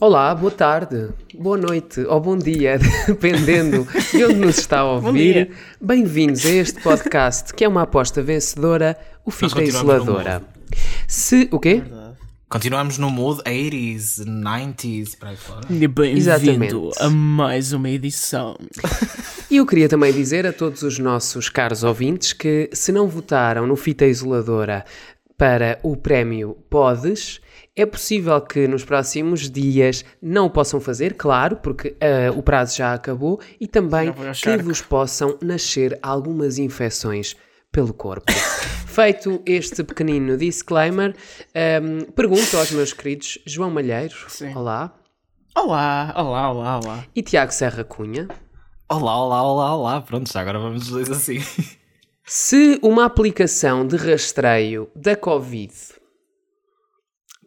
Olá, boa tarde, boa noite ou bom dia, dependendo de onde nos está a ouvir. Bem-vindos a este podcast que é uma aposta vencedora, o Fita Isoladora. Se. O quê? Continuamos no mood 80s, 90s, para aí fora. Bem-vindo Exatamente. a mais uma edição. E eu queria também dizer a todos os nossos caros ouvintes que se não votaram no Fita Isoladora para o prémio Podes, é possível que nos próximos dias não o possam fazer, claro, porque ah, o prazo já acabou, e também que vos possam nascer algumas infecções pelo corpo. Feito este pequenino disclaimer, ahm, pergunto aos meus queridos João Malheiro, Sim. olá, Olá, olá, olá, olá. e Tiago Serra Cunha. Olá, olá, olá, olá. Pronto, já agora vamos os dois assim. Se uma aplicação de rastreio da Covid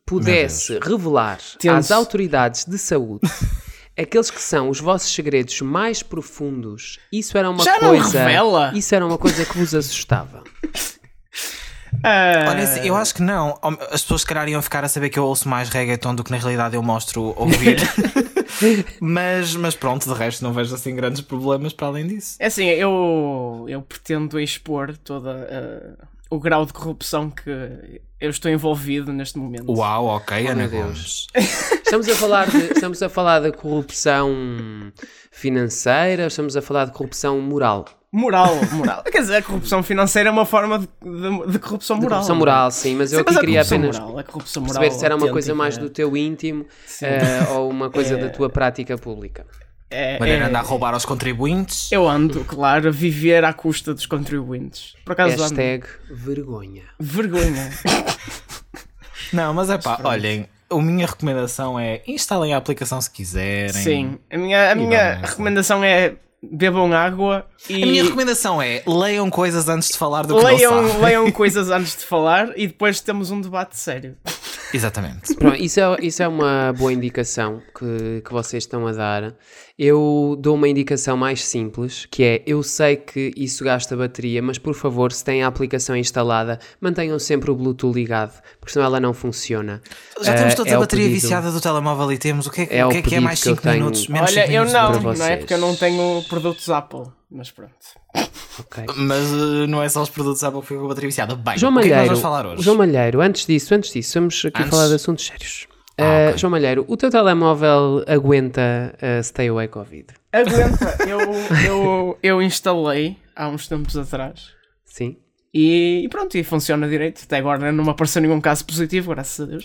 pudesse revelar às autoridades de saúde aqueles que são os vossos segredos mais profundos, isso era uma Já não coisa. revela? Isso era uma coisa que vos assustava. Ah, Olha, eu acho que não. As pessoas se calhar iam ficar a saber que eu ouço mais reggaeton do que na realidade eu mostro ouvir. mas, mas pronto, de resto não vejo assim grandes problemas para além disso. É assim, eu, eu pretendo expor todo ah, o grau de corrupção que eu estou envolvido neste momento. Uau, ok, Ana meu Deus. Gomes. Estamos a falar de, estamos a falar da corrupção financeira, estamos a falar de corrupção moral. Moral, moral. Quer dizer, a corrupção financeira é uma forma de, de- de corrupção De moral. corrupção não é? moral, sim, mas eu Sim, aqui mas a queria corrupção apenas moral, a corrupção moral perceber se era uma coisa mais do teu íntimo eh, ou uma coisa da tua prática pública. É, Maneira é- de andar a roubar aos contribuintes. Eu ando, claro, a viver à custa dos contribuintes. Por acaso ando. Hashtag vergonha. Vergonha. Não, mas é pá, olhem, a minha recomendação é instalem a aplicação se quiserem. Sim, a minha, a minha recomendação é bebam água e A minha recomendação é leiam coisas antes de falar do que não leiam, sabem. leiam coisas antes de falar e depois temos um debate sério. Exatamente. Pronto, isso é, isso é uma boa indicação que, que vocês estão a dar. Eu dou uma indicação mais simples, que é, eu sei que isso gasta bateria, mas por favor, se têm a aplicação instalada, mantenham sempre o Bluetooth ligado, porque senão ela não funciona. Já temos Eh, todos é a bateria pedido- viciada do telemóvel e temos. O que é, É o que, é, que é mais que eu 5 tenho minutos? Menos Olha, cinco eu minutos não, não é porque eu não tenho produtos Apple, mas pronto. Ok. Mas uh, não é só os produtos Apple que ficam com a bateria viciada. Bem, João o que é que nós Malheiro, vamos falar hoje? João Malheiro, antes disso, antes disso, vamos aqui Antes? falar de assuntos sérios. Ah, Eh, ok. João Malheiro, o teu telemóvel aguenta eh, Stay Away Covid? Aguenta, eu, eu, eu instalei há uns tempos atrás Sim? e, e pronto, e funciona direito. Até agora não me apareceu nenhum caso positivo, graças a Deus.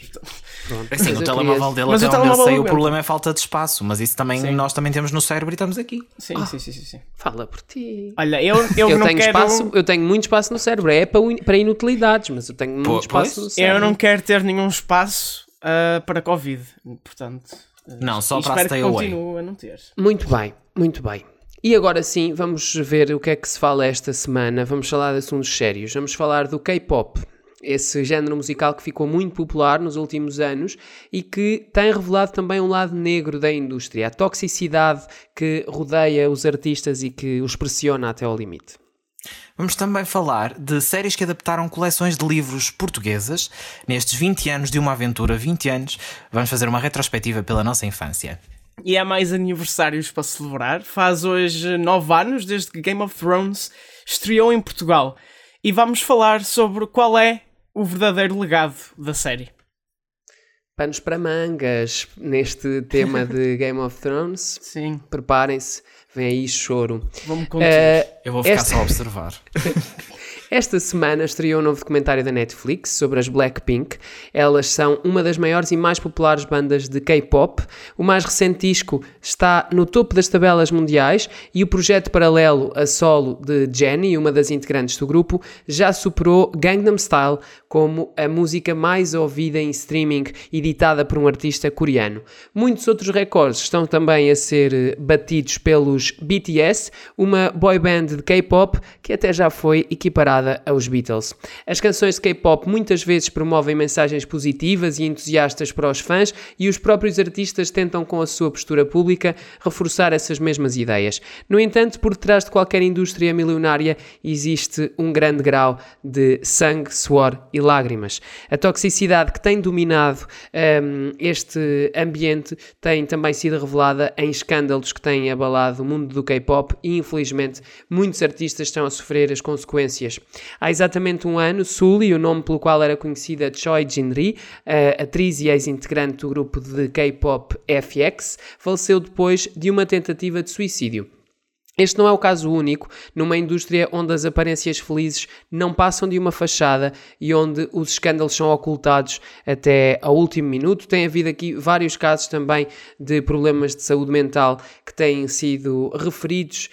Pronto. É assim, Mas o telemóvel dele, Mas até o onde eu telemóvel sei, o problema é falta de espaço. Mas isso também Sim. nós também temos no cérebro e estamos aqui. Sim, sim, sim, sim, sim. Fala por ti. Olha, eu, eu, Eu, não tenho quero... espaço, eu tenho muito espaço no cérebro. É para, in- para inutilidades, mas eu tenho muito Pô, espaço pois. no cérebro. Eu não quero ter nenhum espaço ah, para Covid, portanto. ah, Não, só para stay que away. a não ter. Muito bem, muito bem. E agora sim, vamos ver o que é que se fala esta semana. Vamos falar de assuntos sérios. Vamos falar do K-pop, esse género musical que ficou muito popular nos últimos anos e que tem revelado também um lado negro da indústria, a toxicidade que rodeia os artistas e que os pressiona até ao limite. Vamos também falar de séries que adaptaram coleções de livros portuguesas. Nestes 20 anos de uma aventura, 20 anos, vamos fazer uma retrospectiva pela nossa infância. E há mais aniversários para celebrar. Faz hoje nove anos desde que Game of Thrones estreou em Portugal. E vamos falar sobre qual é o verdadeiro legado da série. Panos para mangas neste tema de Game of Thrones. Sim, Preparem-se, vem aí choro. vamos contar. Eh, Eu vou ficar Esta- só a observar. Esta semana estreou um novo documentário da Netflix sobre as Blackpink. Elas são uma das maiores e mais populares bandas de K-pop. O mais recente disco está no topo das tabelas mundiais e o projeto paralelo a solo de Jennie, uma das integrantes do grupo, já superou Gangnam Style como a música mais ouvida em streaming editada por um artista coreano. Muitos outros recordes estão também a ser eh, batidos pelos BTS, uma boy band de K-pop que até já foi equiparada comparada aos Beatles. As canções de K-pop muitas vezes promovem mensagens positivas e entusiastas para os fãs e os próprios artistas tentam, com a sua postura pública, reforçar essas mesmas ideias. No entanto, por trás de qualquer indústria milionária existe um grande grau de sangue, suor e lágrimas. A toxicidade que tem dominado um, este ambiente tem também sido revelada em escândalos que têm abalado o mundo do K-pop e, infelizmente, muitos artistas estão a sofrer as consequências. Há exatamente um ano, Sully, o nome pelo qual era conhecida Choi Jin-ri, atriz e ex-integrante do grupo de K-pop FX, faleceu depois de uma tentativa de suicídio. Este não é o caso único numa indústria onde as aparências felizes não passam de uma fachada e onde os escândalos são ocultados até ao último minuto. Tem havido aqui vários casos também de problemas de saúde mental que têm sido referidos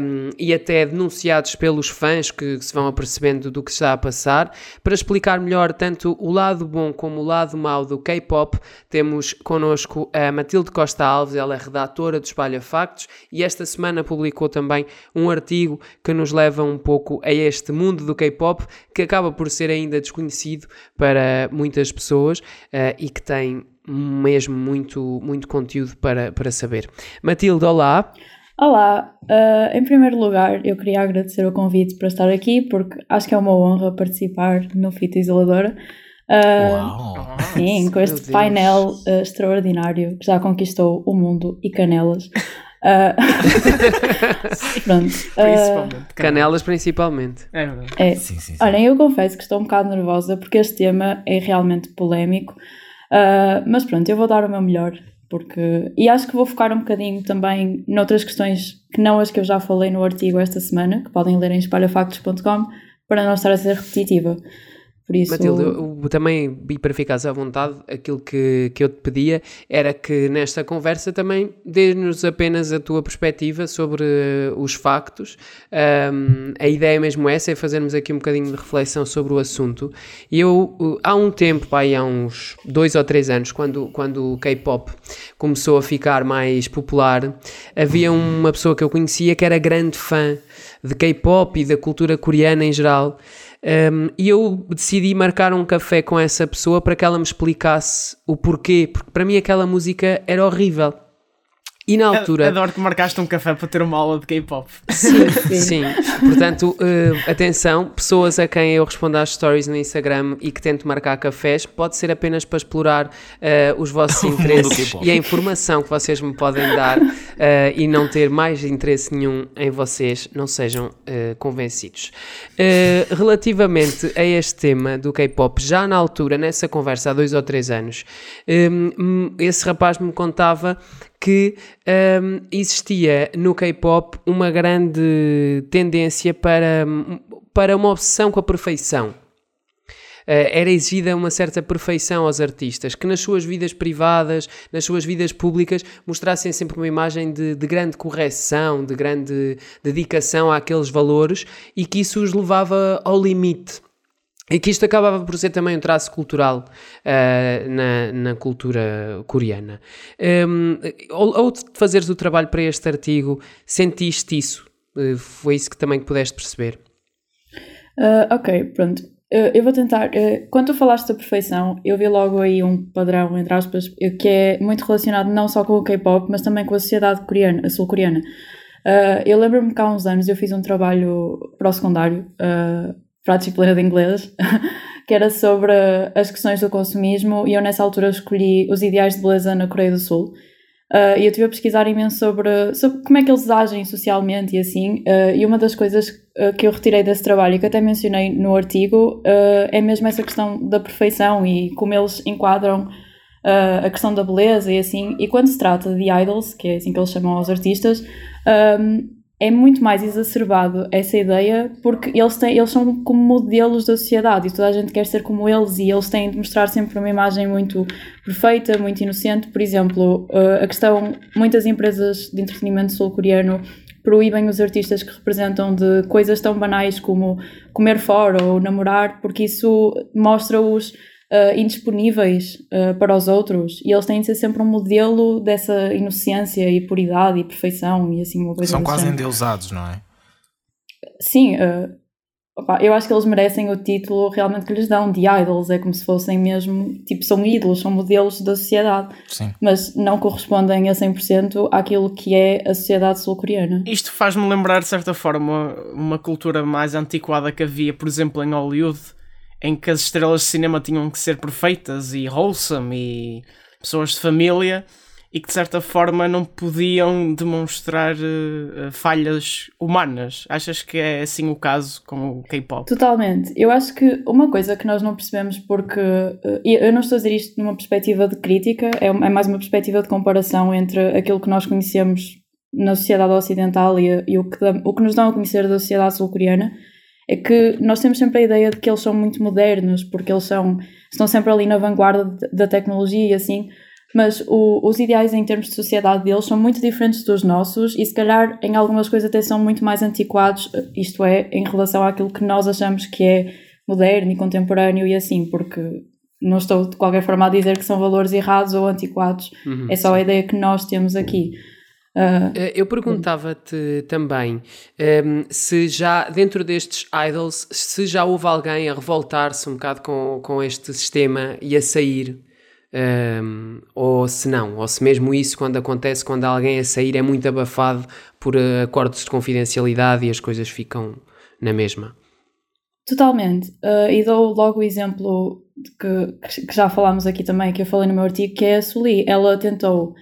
um, e até denunciados pelos fãs que, que se vão apercebendo do que está a passar. Para explicar melhor tanto o lado bom como o lado mau do K-pop, temos connosco a Matilde Costa Alves, ela é redatora do Espalha Factos e esta semana publicou também um artigo que nos leva um pouco a este mundo do K-pop que acaba por ser ainda desconhecido para muitas pessoas uh, e que tem mesmo muito, muito conteúdo para, para saber. Matilde, olá. Olá, uh, em primeiro lugar eu queria agradecer o convite para estar aqui porque acho que é uma honra participar no Fita Isoladora. Uh, Uau. Sim, com este painel uh, extraordinário que já conquistou o mundo e canelas. Uh, pronto. Principalmente. Uh, canelas, principalmente. É verdade. É. Sim, sim, sim. Olhem, eu confesso que estou um bocado nervosa porque este tema é realmente polémico. Uh, mas pronto, eu vou dar o meu melhor. Porque, e acho que vou focar um bocadinho também noutras questões que não as que eu já falei no artigo esta semana, que podem ler em espalhafactos.com, para não estar a ser repetitiva. Por isso... Matilde, eu, eu também, e para ficares à vontade, aquilo que, que eu te pedia era que nesta conversa também dê-nos apenas a tua perspectiva sobre os factos. Um, a ideia mesmo essa é fazermos aqui um bocadinho de reflexão sobre o assunto. E eu, há um tempo, pá, há uns dois ou três anos, quando, quando o K-pop começou a ficar mais popular, havia uma pessoa que eu conhecia que era grande fã de K-pop e da cultura coreana em geral. Um, e eu decidi marcar um café com essa pessoa para que ela me explicasse o porquê, porque para mim aquela música era horrível. E na altura. Adoro que marcaste um café para ter uma aula de K-pop. Sim, sim. Portanto, uh, atenção, pessoas a quem eu respondo às stories no Instagram e que tento marcar cafés, pode ser apenas para explorar uh, os vossos interesses e a informação que vocês me podem dar uh, e não ter mais interesse nenhum em vocês, não sejam convencidos. relativamente a este tema do K-pop, já na altura, nessa conversa há dois ou três anos, um, esse rapaz me contava que um, existia no K-pop uma grande tendência para, para uma obsessão com a perfeição. Uh, era exigida uma certa perfeição aos artistas, que nas suas vidas privadas, nas suas vidas públicas, mostrassem sempre uma imagem de, de grande correção, de grande dedicação àqueles valores e que isso os levava ao limite. E que isto acabava por ser também um traço cultural uh, na, na cultura coreana. Um, ou, ou de fazeres o trabalho para este artigo, sentiste isso? Uh, foi isso que também pudeste perceber? Uh, ok, pronto. eu vou tentar. quando tu falaste da perfeição, eu vi logo aí um padrão, entre aspas, que é muito relacionado não só com o K-pop, mas também com a sociedade coreana, sul-coreana. eu lembro-me que há uns anos eu fiz um trabalho para o secundário para a disciplina de inglês, que era sobre as questões do consumismo, e eu nessa altura escolhi os ideais de beleza na Coreia do Sul. Uh, e eu estive a pesquisar imenso sobre, sobre como é que eles agem socialmente e assim, uh, e uma das coisas uh, que eu retirei desse trabalho e que até mencionei no artigo é mesmo essa questão da perfeição e como eles enquadram a questão da beleza e assim. E quando se trata de idols, que é assim que eles chamam aos artistas, um, é muito mais exacerbado essa ideia porque eles, têm, eles são como modelos da sociedade e toda a gente quer ser como eles e eles têm de mostrar sempre uma imagem muito perfeita, muito inocente. Por exemplo, eh, a questão, muitas empresas de entretenimento sul-coreano proíbem os artistas que representam de coisas tão banais como comer fora ou namorar porque isso mostra-os uh, indisponíveis uh, para os outros e eles têm de ser sempre um modelo dessa inocência e puridade e perfeição e assim uma coisa São quase endeusados, não é? Sim, uh, Opa, eu acho que eles merecem o título realmente que lhes dão de idols, é como se fossem mesmo, tipo, são ídolos, são modelos da sociedade, Sim. mas não correspondem a 100% àquilo que é a sociedade sul-coreana. Isto faz-me lembrar, de certa forma, uma cultura mais antiquada que havia, por exemplo, em Hollywood, em que as estrelas de cinema tinham que ser perfeitas e wholesome e pessoas de família e que de certa forma não podiam demonstrar uh, falhas humanas. Achas que é assim o caso com o K-pop? Totalmente. Eu acho que uma coisa que nós não percebemos, porque uh, eu não estou a dizer isto numa perspectiva de crítica, é, é, mais uma perspectiva de comparação entre aquilo que nós conhecemos na sociedade ocidental e, e o, que, o que nos dão a conhecer da sociedade sul-coreana. É que nós temos sempre a ideia de que eles são muito modernos, porque eles são, estão sempre ali na vanguarda da tecnologia e assim, mas o, os ideais em termos de sociedade deles são muito diferentes dos nossos e se calhar em algumas coisas até são muito mais antiquados, isto é, em relação àquilo que nós achamos que é moderno e contemporâneo e assim, porque não estou de qualquer forma a dizer que são valores errados ou antiquados, uhum, é só a ideia que nós temos aqui. Uh, Eu perguntava-te também um, ehm, se já, dentro destes idols, se já houve alguém a revoltar-se um bocado com, com este sistema e a sair um, ou se não, ou se mesmo isso quando acontece quando alguém a sair é muito abafado por uh, acordos de confidencialidade e as coisas ficam na mesma. Totalmente. Uh, e dou logo o exemplo que, que já falámos aqui também, que eu falei no meu artigo, que é a Suli. Ela tentou,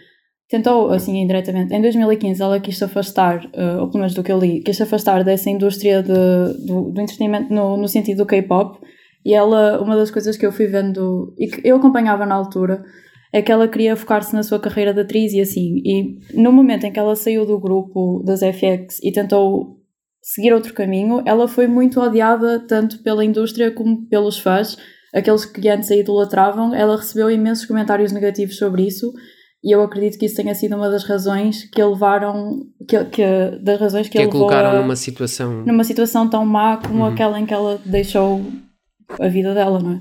tentou assim indiretamente, em 2015 ela quis se afastar, uh, ou pelo menos do que eu li, quis se afastar dessa indústria de, do, do entretenimento no, no sentido do K-pop e ela, uma das coisas que eu fui vendo e que eu acompanhava na altura, é que ela queria focar-se na sua carreira de atriz e assim. E no momento em que ela saiu do grupo das FX e tentou seguir outro caminho, ela foi muito odiada tanto pela indústria como pelos fãs. Aqueles que antes a idolatravam, ela recebeu imensos comentários negativos sobre isso e eu acredito que isso tenha sido uma das razões que levaram que, que das razões que, que a colocaram a, numa situação numa situação tão má como uhum. aquela em que ela deixou a vida dela, não é?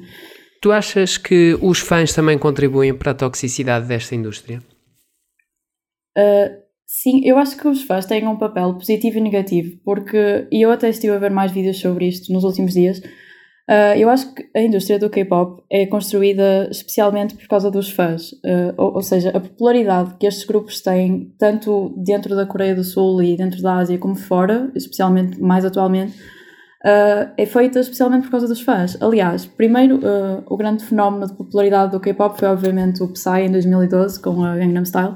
Tu achas que os fãs também contribuem para a toxicidade desta indústria? Uh, sim, eu acho que os fãs têm um papel positivo e negativo, porque, e eu até estive a ver mais vídeos sobre isto nos últimos dias, uh, eu acho que a indústria do K-pop é construída especialmente por causa dos fãs, uh, ou, ou, seja, a popularidade que estes grupos têm, tanto dentro da Coreia do Sul e dentro da Ásia como fora, especialmente mais atualmente, uh, é feita especialmente por causa dos fãs. Aliás, primeiro, o grande fenómeno de popularidade do K-pop foi obviamente o Psy em 2012 com a Gangnam Style,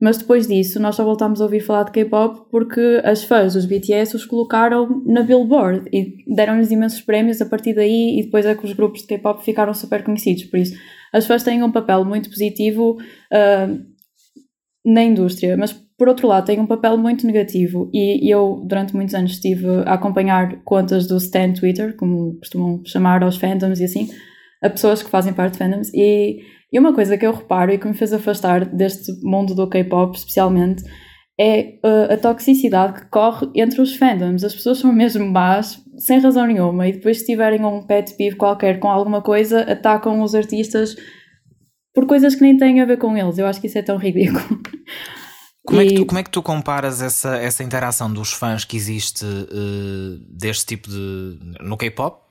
mas depois disso nós só voltámos a ouvir falar de K-pop porque as fãs dos BTS os colocaram na Billboard e deram-lhes imensos prémios a partir daí e depois é que os grupos de K-pop ficaram super conhecidos. Por isso, as fãs têm um papel muito positivo uh, na indústria, mas por outro lado, tem um papel muito negativo e eu, durante muitos anos, estive a acompanhar contas do Stan Twitter, como costumam chamar aos fandoms e assim, a pessoas que fazem parte de fandoms. E, e uma coisa que eu reparo e que me fez afastar deste mundo do K-pop, especialmente, é uh, a toxicidade que corre entre os fandoms. As pessoas são mesmo más, sem razão nenhuma, e depois, se tiverem um pet peeve qualquer com alguma coisa, atacam os artistas por coisas que nem têm a ver com eles. Eu acho que isso é tão ridículo. Como, e... é que tu, como é que tu comparas essa, essa interação dos fãs que existe uh, deste tipo de. no K-pop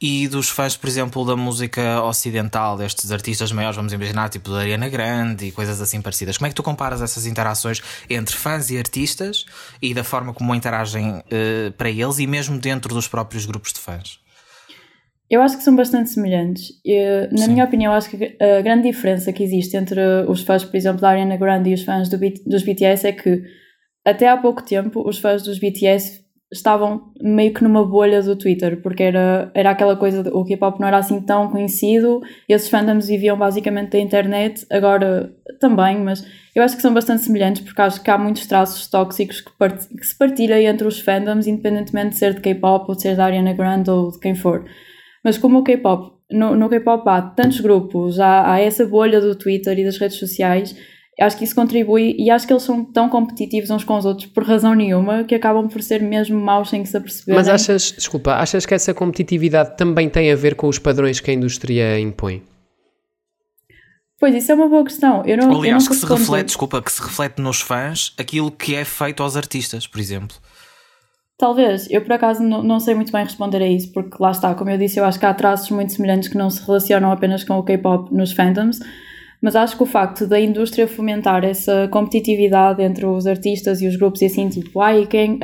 e dos fãs, por exemplo, da música ocidental, destes artistas maiores, vamos imaginar, tipo da Ariana Grande e coisas assim parecidas? Como é que tu comparas essas interações entre fãs e artistas e da forma como interagem uh, para eles e mesmo dentro dos próprios grupos de fãs? Eu acho que são bastante semelhantes. Eu, na Sim. minha opinião, acho que a grande diferença que existe entre os fãs, por exemplo, da Ariana Grande e os fãs do, dos BTS é que até há pouco tempo os fãs dos BTS estavam meio que numa bolha do Twitter, porque era, era aquela coisa de o K-pop não era assim tão conhecido, esses fandoms viviam basicamente da internet, agora também, mas eu acho que são bastante semelhantes porque acho que há muitos traços tóxicos que, part que se partilham entre os fandoms, independentemente de ser de K-pop ou de ser da Ariana Grande ou de quem for. Mas como o K-pop, no, no K-pop há tantos grupos, há, há essa bolha do Twitter e das redes sociais, acho que isso contribui e acho que eles são tão competitivos uns com os outros por razão nenhuma que acabam por ser mesmo maus sem que se aperceberem. Mas achas, desculpa, achas que essa competitividade também tem a ver com os padrões que a indústria impõe? Pois, isso é uma boa questão. Eu não, Aliás, eu que se reflete, desculpa, que se reflete nos fãs aquilo que é feito aos artistas, por exemplo. Talvez, eu por acaso não, não sei muito bem responder a isso, porque lá está, como eu disse, eu acho que há traços muito semelhantes que não se relacionam apenas com o K-pop nos fandoms, mas acho que o facto da indústria fomentar essa competitividade entre os artistas e os grupos e assim, tipo, ai, quem,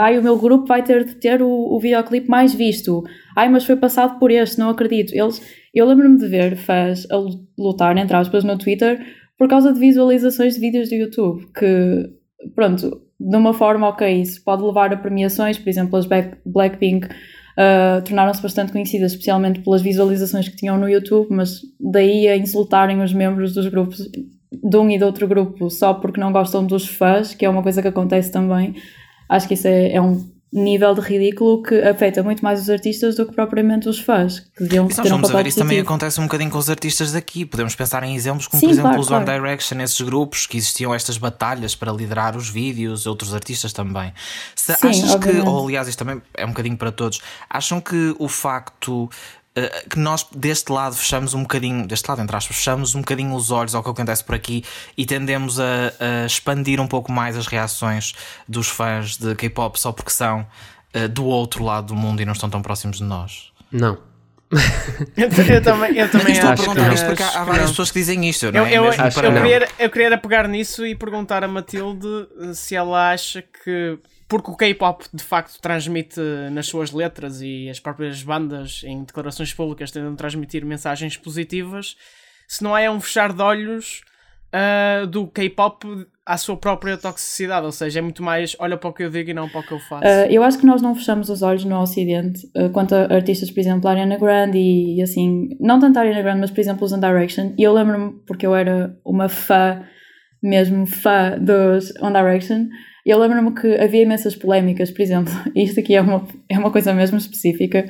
ai o meu grupo vai ter de ter o, o videoclipe mais visto, ai, mas foi passado por este, não acredito. Eles, eu lembro-me de ver fãs a lutar, entre aspas, no Twitter por causa de visualizações de vídeos do YouTube, que, pronto, de uma forma, ok, isso pode levar a premiações, por exemplo, as Blackpink uh, tornaram-se bastante conhecidas, especialmente pelas visualizações que tinham no YouTube, mas daí a insultarem os membros dos grupos de um e de outro grupo só porque não gostam dos fãs, que é uma coisa que acontece também. Acho que isso é, é um nível de ridículo que afeta muito mais os artistas do que propriamente os fãs, que deviam ter um papel a ver, Isso também acontece um bocadinho com os artistas daqui. Podemos pensar em exemplos como, Sim, por exemplo, claro, os One claro. Direction, esses grupos que existiam estas batalhas para liderar os vídeos, outros artistas também. Se Sim, achas obviamente. que, ou aliás, isto também é um bocadinho para todos, acham que o facto que nós deste lado fechamos um bocadinho, deste lado entre aspas, fechamos um bocadinho os olhos ao que acontece por aqui e tendemos a, a expandir um pouco mais as reações dos fãs de K-pop só porque são uh, do outro lado do mundo e não estão tão próximos de nós. Não. Eu, eu, também, eu também estou acho a perguntar isto porque há, há várias pessoas que dizem isto. Não é? eu, eu, eu, queria, eu queria pegar nisso e perguntar a Matilde se ela acha que porque o K-pop de facto transmite nas suas letras e as próprias bandas em declarações públicas tentam transmitir mensagens positivas, se não é um fechar de olhos uh, do K-pop à sua própria toxicidade, ou seja, é muito mais olha para o que eu digo e não para o que eu faço. Uh, eu acho que nós não fechamos os olhos no Ocidente uh, quanto a artistas, por exemplo, a Ariana Grande e, e, assim, não tanto a Ariana Grande, mas por exemplo os One Direction. E eu lembro-me, porque eu era uma fã, mesmo fã dos One Direction, eu lembro-me que havia imensas polémicas, por exemplo, isto aqui é uma, é uma coisa mesmo específica,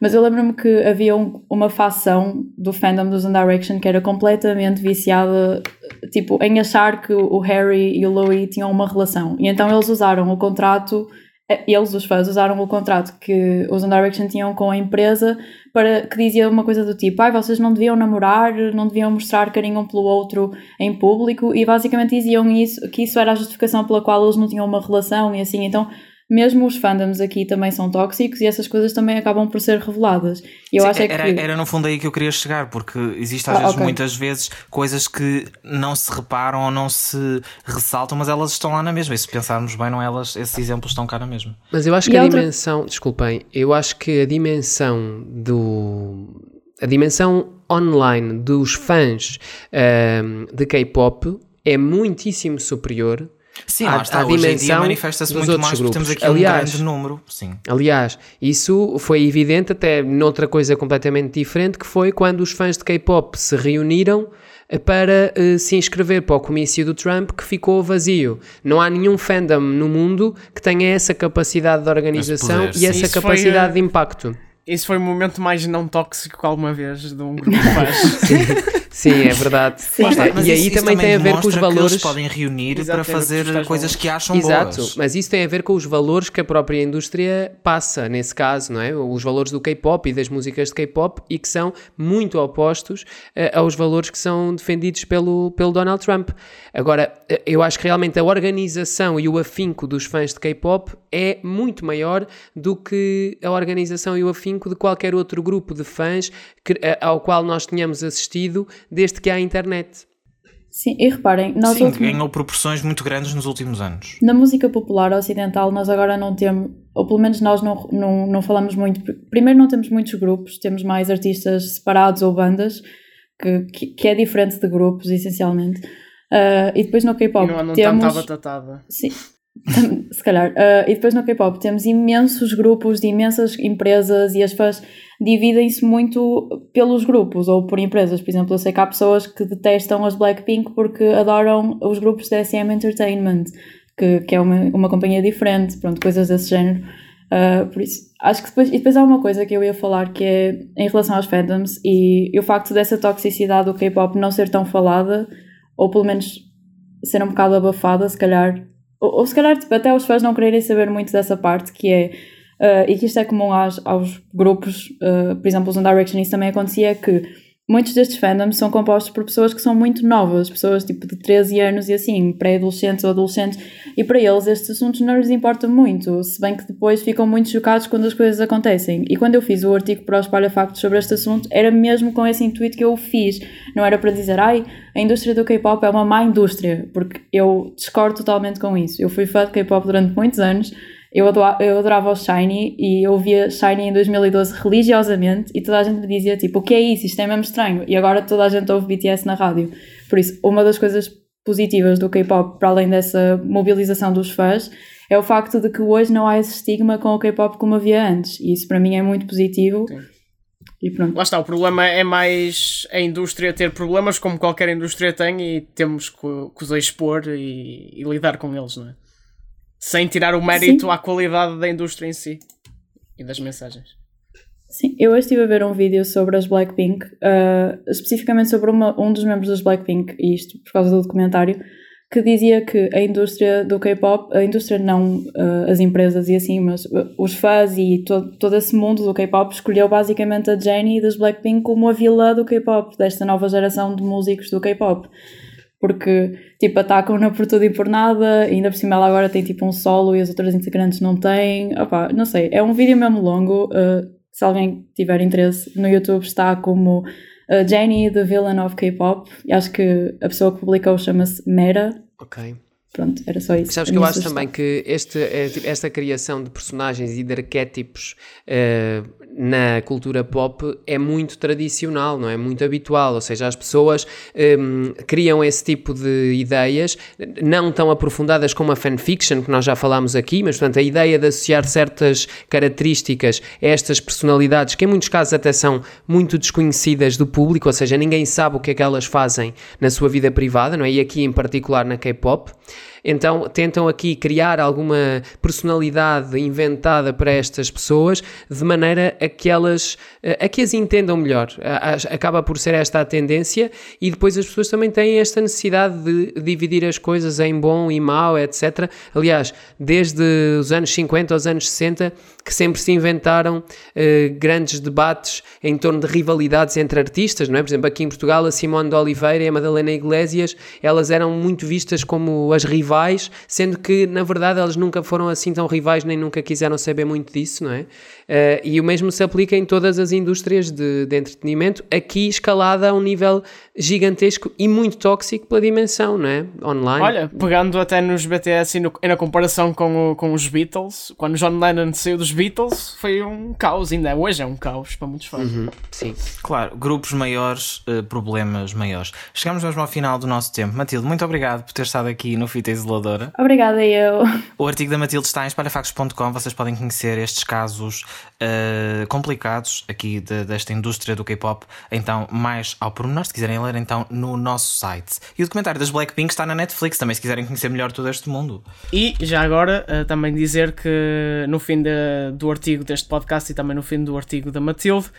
mas eu lembro-me que havia um, uma facção do fandom dos One Direction que era completamente viciada, tipo, em achar que o Harry e o Louis tinham uma relação. E então eles usaram o contrato é, eles, os fãs, usaram o contrato que os One Direction tinham com a empresa para que dizia uma coisa do tipo: ai, ah, vocês não deviam namorar, não deviam mostrar carinho um pelo outro em público, e basicamente diziam isso, que isso era a justificação pela qual eles não tinham uma relação e assim. Então mesmo os fandoms aqui também são tóxicos e essas coisas também acabam por ser reveladas. Eu Sim, acho era, é que... era no fundo aí que eu queria chegar, porque existe às ah, vezes, okay. muitas vezes coisas que não se reparam ou não se ressaltam, mas elas estão lá na mesma. E se pensarmos bem, não é elas, esses exemplos estão cá na mesma. Mas eu acho que e a outra... dimensão, desculpem, eu acho que a dimensão do. A dimensão online dos fãs um, de K-pop é muitíssimo superior Sim, lá está. Hoje em dia manifesta-se muito mais grupos. temos aqui aliás, um grande número. Sim. Aliás, isso foi evidente até noutra coisa completamente diferente, que foi quando os fãs de K-pop se reuniram eh, para uh, se inscrever para o comício do Trump que ficou vazio. Não há nenhum fandom no mundo que tenha essa capacidade de organização e essa isso capacidade foi, de impacto. Isso foi o momento mais não tóxico alguma vez de um grupo de fãs. Sim, é verdade. Sim. e aí isso, também, tem a ver com os valores. Que podem reunir Exato, para fazer coisas que acham Exato, boas. mas isso tem a ver com os valores que a própria indústria passa, nesse caso, não é? Os valores do K-pop e das músicas de K-pop e que são muito opostos uh, aos valores que são defendidos pelo, pelo Donald Trump. Agora, eh, eu acho que realmente a organização e o afinco dos fãs de K-pop é muito maior do que a organização e o afinco de qualquer outro grupo de fãs que, eh, ao qual nós tenhamos assistido desde que há internet. Sim, e reparem, nós Sim, últimos... ganhou proporções muito grandes nos últimos anos. Na música popular ocidental, nós agora não temos, ou pelo menos nós não, não, não falamos muito. Primeiro, não temos muitos grupos, temos mais artistas separados ou bandas, que, que, que é diferente de grupos, essencialmente. Uh, e depois no K-pop temos. Batatada. Sim, se calhar. Uh, e depois no K-pop temos imensos grupos de imensas empresas e as fãs dividem-se muito pelos grupos ou por empresas. Por exemplo, eu sei que há pessoas que detestam as Blackpink porque adoram os grupos da SM Entertainment, que, que é uma, uma companhia diferente, pronto, coisas desse género. Uh, por isso, acho que depois, e depois há uma coisa que eu ia falar que é em relação aos fandoms e, e o facto dessa toxicidade do K-pop não ser tão falada, ou pelo menos ser um bocado abafada, se calhar, ou, ou se calhar tipo, até os fãs não quererem saber muito dessa parte, que é Uh, e que isto é comum aos, aos grupos, uh, por exemplo, os One Direction, isso também acontecia, que muitos destes fandoms são compostos por pessoas que são muito novas, pessoas tipo de 13 anos e assim, pré-adolescentes ou adolescentes, e para eles estes assuntos não lhes importam muito, se bem que depois ficam muito chocados quando as coisas acontecem. E quando eu fiz o artigo para o Espalha Factos sobre este assunto, era mesmo com esse intuito que eu o fiz, não era para dizer, ai, a indústria do K-pop é uma má indústria, porque eu discordo totalmente com isso. Eu fui fã de K-pop durante muitos anos eu adorava, eu adorava o Shiny e eu via Shiny em 2012 religiosamente e toda a gente me dizia tipo, o que é isso? Isto é mesmo estranho. E agora toda a gente ouve BTS na rádio. Por isso, uma das coisas positivas do K-pop, para além dessa mobilização dos fãs, é o facto de que hoje não há esse estigma com o K-pop como havia antes. E isso para mim é muito positivo. Sim. E pronto. Lá está, o problema é mais a indústria ter problemas, como qualquer indústria tem, e temos que, que os expor e, e lidar com eles, não é? Sem tirar o mérito Sim. à qualidade da indústria em si e das mensagens. Sim, eu hoje estive a ver um vídeo sobre as Blackpink, uh, especificamente sobre uma, um dos membros das Blackpink, e isto por causa do documentário, que dizia que a indústria do K-pop, a indústria não uh, as empresas e assim, mas uh, os fãs e todo, todo esse mundo do K-pop escolheu basicamente a Jennie das Blackpink como a vilã do K-pop, desta nova geração de músicos do K-pop porque tipo atacam-na por tudo e por nada, e ainda por cima ela agora tem tipo um solo e as outras integrantes não têm. Opa, não sei, é um vídeo mesmo longo. Uh, se alguém tiver interesse, no YouTube está como uh, Jenny, the Villain of K-Pop. E acho que a pessoa que publicou chama-se Mera. Ok. Pronto, era só isso. Sabes que eu acho também que este, eh, tipo, esta criação de personagens e de arquétipos uh, na cultura pop é muito tradicional, não é? Muito habitual, ou seja, as pessoas um, criam esse tipo de ideias, não tão aprofundadas como a fanfiction, que nós já falámos aqui, mas portanto a ideia de associar certas características a estas personalidades, que em muitos casos até são muito desconhecidas do público, ou seja, ninguém sabe o que é que elas fazem na sua vida privada, não é? E aqui em particular na K-pop. Então tentam aqui criar alguma personalidade inventada para estas pessoas de maneira a que elas a que as entendam melhor. Acaba por ser esta a tendência e depois as pessoas também têm esta necessidade de dividir as coisas em bom e mau, etc. Aliás, desde os anos 50 aos anos 60 que sempre se inventaram eh, grandes debates em torno de rivalidades entre artistas, não é? Por exemplo, aqui em Portugal a Simone de Oliveira e a Madalena Iglesias, elas eram muito vistas como as rivais rivais, sendo que na verdade elas nunca foram assim tão rivais nem nunca quiseram saber muito disso, não é? Uh, e o mesmo se aplica em todas as indústrias de, de, entretenimento, aqui escalada a um nível gigantesco e muito tóxico pela dimensão, não é? Online. Olha, pegando até nos BTS e, no, e na comparação com, o, com os Beatles, quando John Lennon saiu dos Beatles, foi um caos, ainda hoje é um caos para muitos fãs. Uhum, sim. Claro, grupos maiores, uh, problemas maiores. Chegamos mesmo ao final do nosso tempo. Matilde, muito obrigado por ter estado aqui no Fita Isoladora. Obrigada, eu. O artigo da Matilde está em espalhafacos.com, vocês podem conhecer estes casos uh, complicados aqui de, desta indústria do K-pop, então mais ao pormenor, se quiserem ler então no nosso site. E o documentário das Blackpink está na Netflix também, se quiserem conhecer melhor todo este mundo. E já agora uh, também dizer que no fim do artigo deste podcast e também no fim do artigo da Matilde,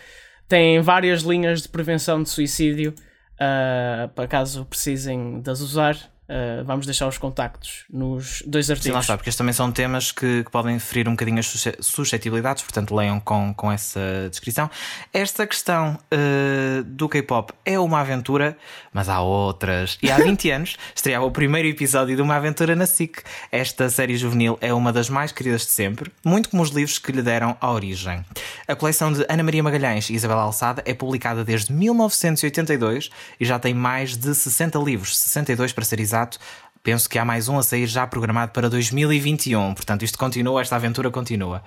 tem várias linhas de prevenção de suicídio, uh, para caso precisem de as usar. Uh, vamos deixar os contactos nos dois artigos. Sim, lá está, porque estes também são temas que, que, podem ferir um bocadinho as suscetibilidades, portanto leiam com, com essa descrição. Esta questão uh, do K-pop é uma aventura, mas há outras. E há 20 anos estreava o primeiro episódio de uma aventura na SIC. Esta série juvenil é uma das mais queridas de sempre, muito como os livros que lhe deram a origem. A coleção de Ana Maria Magalhães e Isabel Alçada é publicada desde 1982 e já tem mais de 60 livros, 62 para ser exato penso que há mais um a sair já programado para 2021. Portanto, isto continua, esta aventura continua.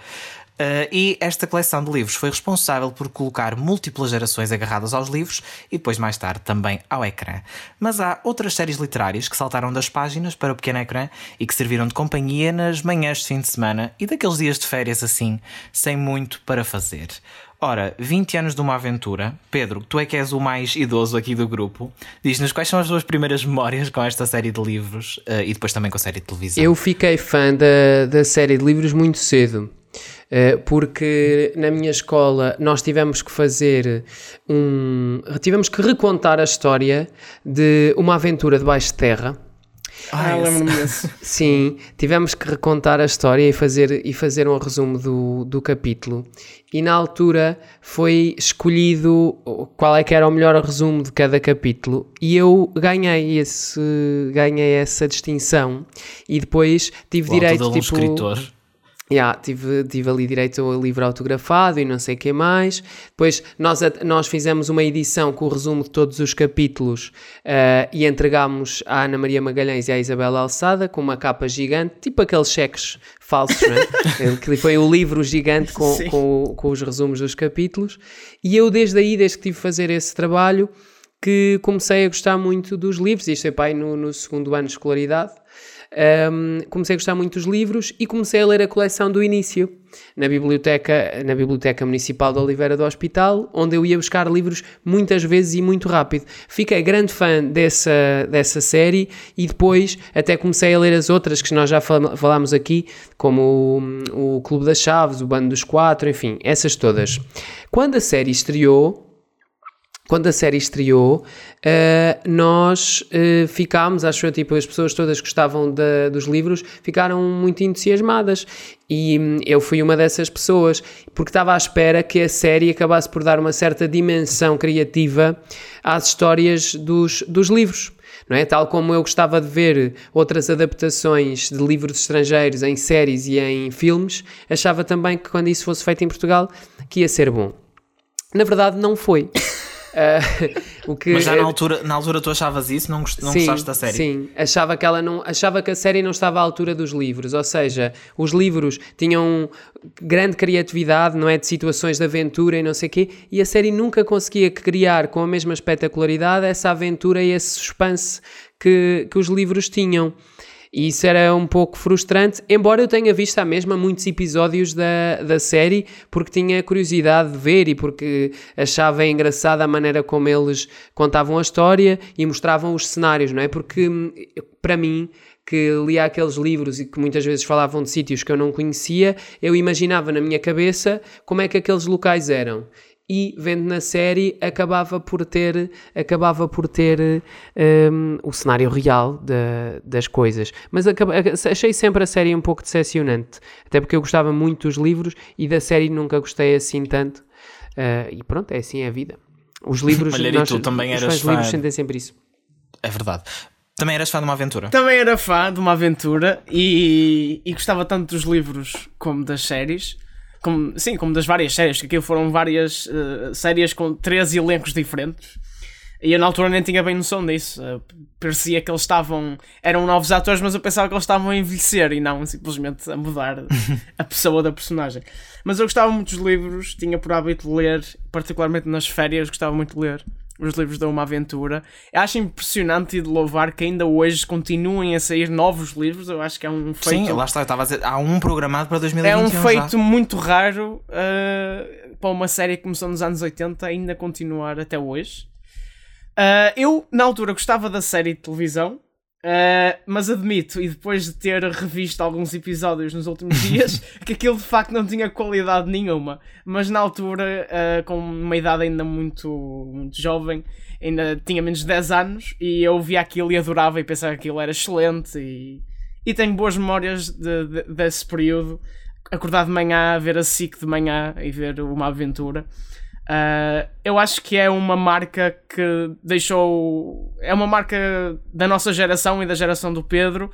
Uh, e esta coleção de livros foi responsável por colocar múltiplas gerações agarradas aos livros e depois, mais tarde, também ao ecrã. Mas há outras séries literárias que saltaram das páginas para o pequeno ecrã e que serviram de companhia nas manhãs de fim de semana e daqueles dias de férias assim, sem muito para fazer. Ora, 20 anos de uma aventura. Pedro, tu é que és o mais idoso aqui do grupo. Diz-nos quais são as tuas primeiras memórias com esta série de livros uh, e depois também com a série de televisão. Eu fiquei fã da, da série de livros muito cedo. Uh, porque na minha escola nós tivemos que fazer um. tivemos que recontar a história de uma aventura debaixo de terra Ah, ah lembro-me disso. Sim, tivemos que recontar a história e fazer, e fazer um resumo do, do capítulo. E na altura foi escolhido qual é que era o melhor resumo de cada capítulo e eu ganhei esse ganhei essa distinção e depois tive direito de um tipo escritor Yeah, tive, tive ali direito ao livro autografado e não sei o que mais. Depois nós, nós fizemos uma edição com o resumo de todos os capítulos uh, e entregámos à Ana Maria Magalhães e à Isabela Alçada com uma capa gigante, tipo aqueles cheques falsos, não é? que foi o livro gigante com, com, com os resumos dos capítulos. E eu desde aí, desde que tive de fazer esse trabalho, que comecei a gostar muito dos livros. Isto é pai no, no segundo ano de escolaridade um, comecei a gostar muito dos livros e comecei a ler a coleção do início na biblioteca, na biblioteca municipal de Oliveira do Hospital, onde eu ia buscar livros muitas vezes e muito rápido. Fiquei grande fã dessa, dessa série e depois até comecei a ler as outras que nós já falámos aqui, como o, o Clube das Chaves, o Bando dos Quatro, enfim, essas todas. Quando a série estreou, quando a série estreou, uh, nós uh, ficámos, acho que tipo, as pessoas todas que gostavam de, dos livros ficaram muito entusiasmadas e um, eu fui uma dessas pessoas porque estava à espera que a série acabasse por dar uma certa dimensão criativa às histórias dos, dos livros. É? Tal como eu gostava de ver outras adaptações de livros estrangeiros em séries e em filmes, achava também que quando isso fosse feito em Portugal que ia ser bom. Na verdade, não foi. Uh, o que, Mas já na altura, na altura tu achavas isso? Não, gost, não sim, gostaste da série? Sim, achava que, ela não, achava que a série não estava à altura dos livros. Ou seja, os livros tinham grande criatividade, não é? De situações de aventura e não sei o quê, e a série nunca conseguia criar com a mesma espetacularidade essa aventura e esse suspense que, que os livros tinham. E isso era um pouco frustrante, embora eu tenha visto à mesma muitos episódios da, da série, porque tinha curiosidade de ver e porque achava engraçada a maneira como eles contavam a história e mostravam os cenários, não é? Porque hum, para mim que lia aqueles livros e que muitas vezes falavam de sítios que eu não conhecia, eu imaginava na minha cabeça como é que aqueles locais eram e vendo na série acabava por ter acabava por ter um, o cenário real de, das coisas. Mas achei sempre a série um pouco decepcionante até porque eu gostava muito dos livros e da série nunca gostei assim tanto. Uh, e pronto é assim a vida. Os livros Olha, nós, tu também eras os fã... livros sentem sempre isso. É verdade. Também eras fã de uma aventura? Também era fã de uma aventura e, e gostava tanto dos livros como das séries como, sim, como das várias séries, que aquilo foram várias uh, séries com três elencos diferentes. E eu na altura nem tinha bem noção disso. Uh, parecia que eles estavam. eram novos atores, mas eu pensava que eles estavam a envelhecer e não simplesmente a mudar a pessoa da personagem. Mas eu gostava muito dos livros, tinha por hábito ler, particularmente nas férias, gostava muito de ler os livros da Uma Aventura. Eu acho impressionante e de louvar que ainda hoje continuem a sair novos livros. Eu acho que é um feito. Sim, lá está, eu estava a dizer, há um programado para 2021. É um feito já. muito raro uh, para uma série que começou nos anos 80 ainda continuar até hoje. Uh, eu, na altura, gostava da série de televisão. Uh, mas admito, e depois de ter revisto alguns episódios nos últimos dias, que aquilo de facto não tinha qualidade nenhuma. Mas na altura, uh, com uma idade ainda muito, muito jovem, ainda tinha menos de 10 anos, e eu via aquilo e adorava e pensava que aquilo era excelente. E, e tenho boas memórias de, de, desse período. Acordar de manhã, ver a SIC de manhã e ver uma aventura. Uh, eu acho que é uma marca que deixou. É uma marca da nossa geração e da geração do Pedro.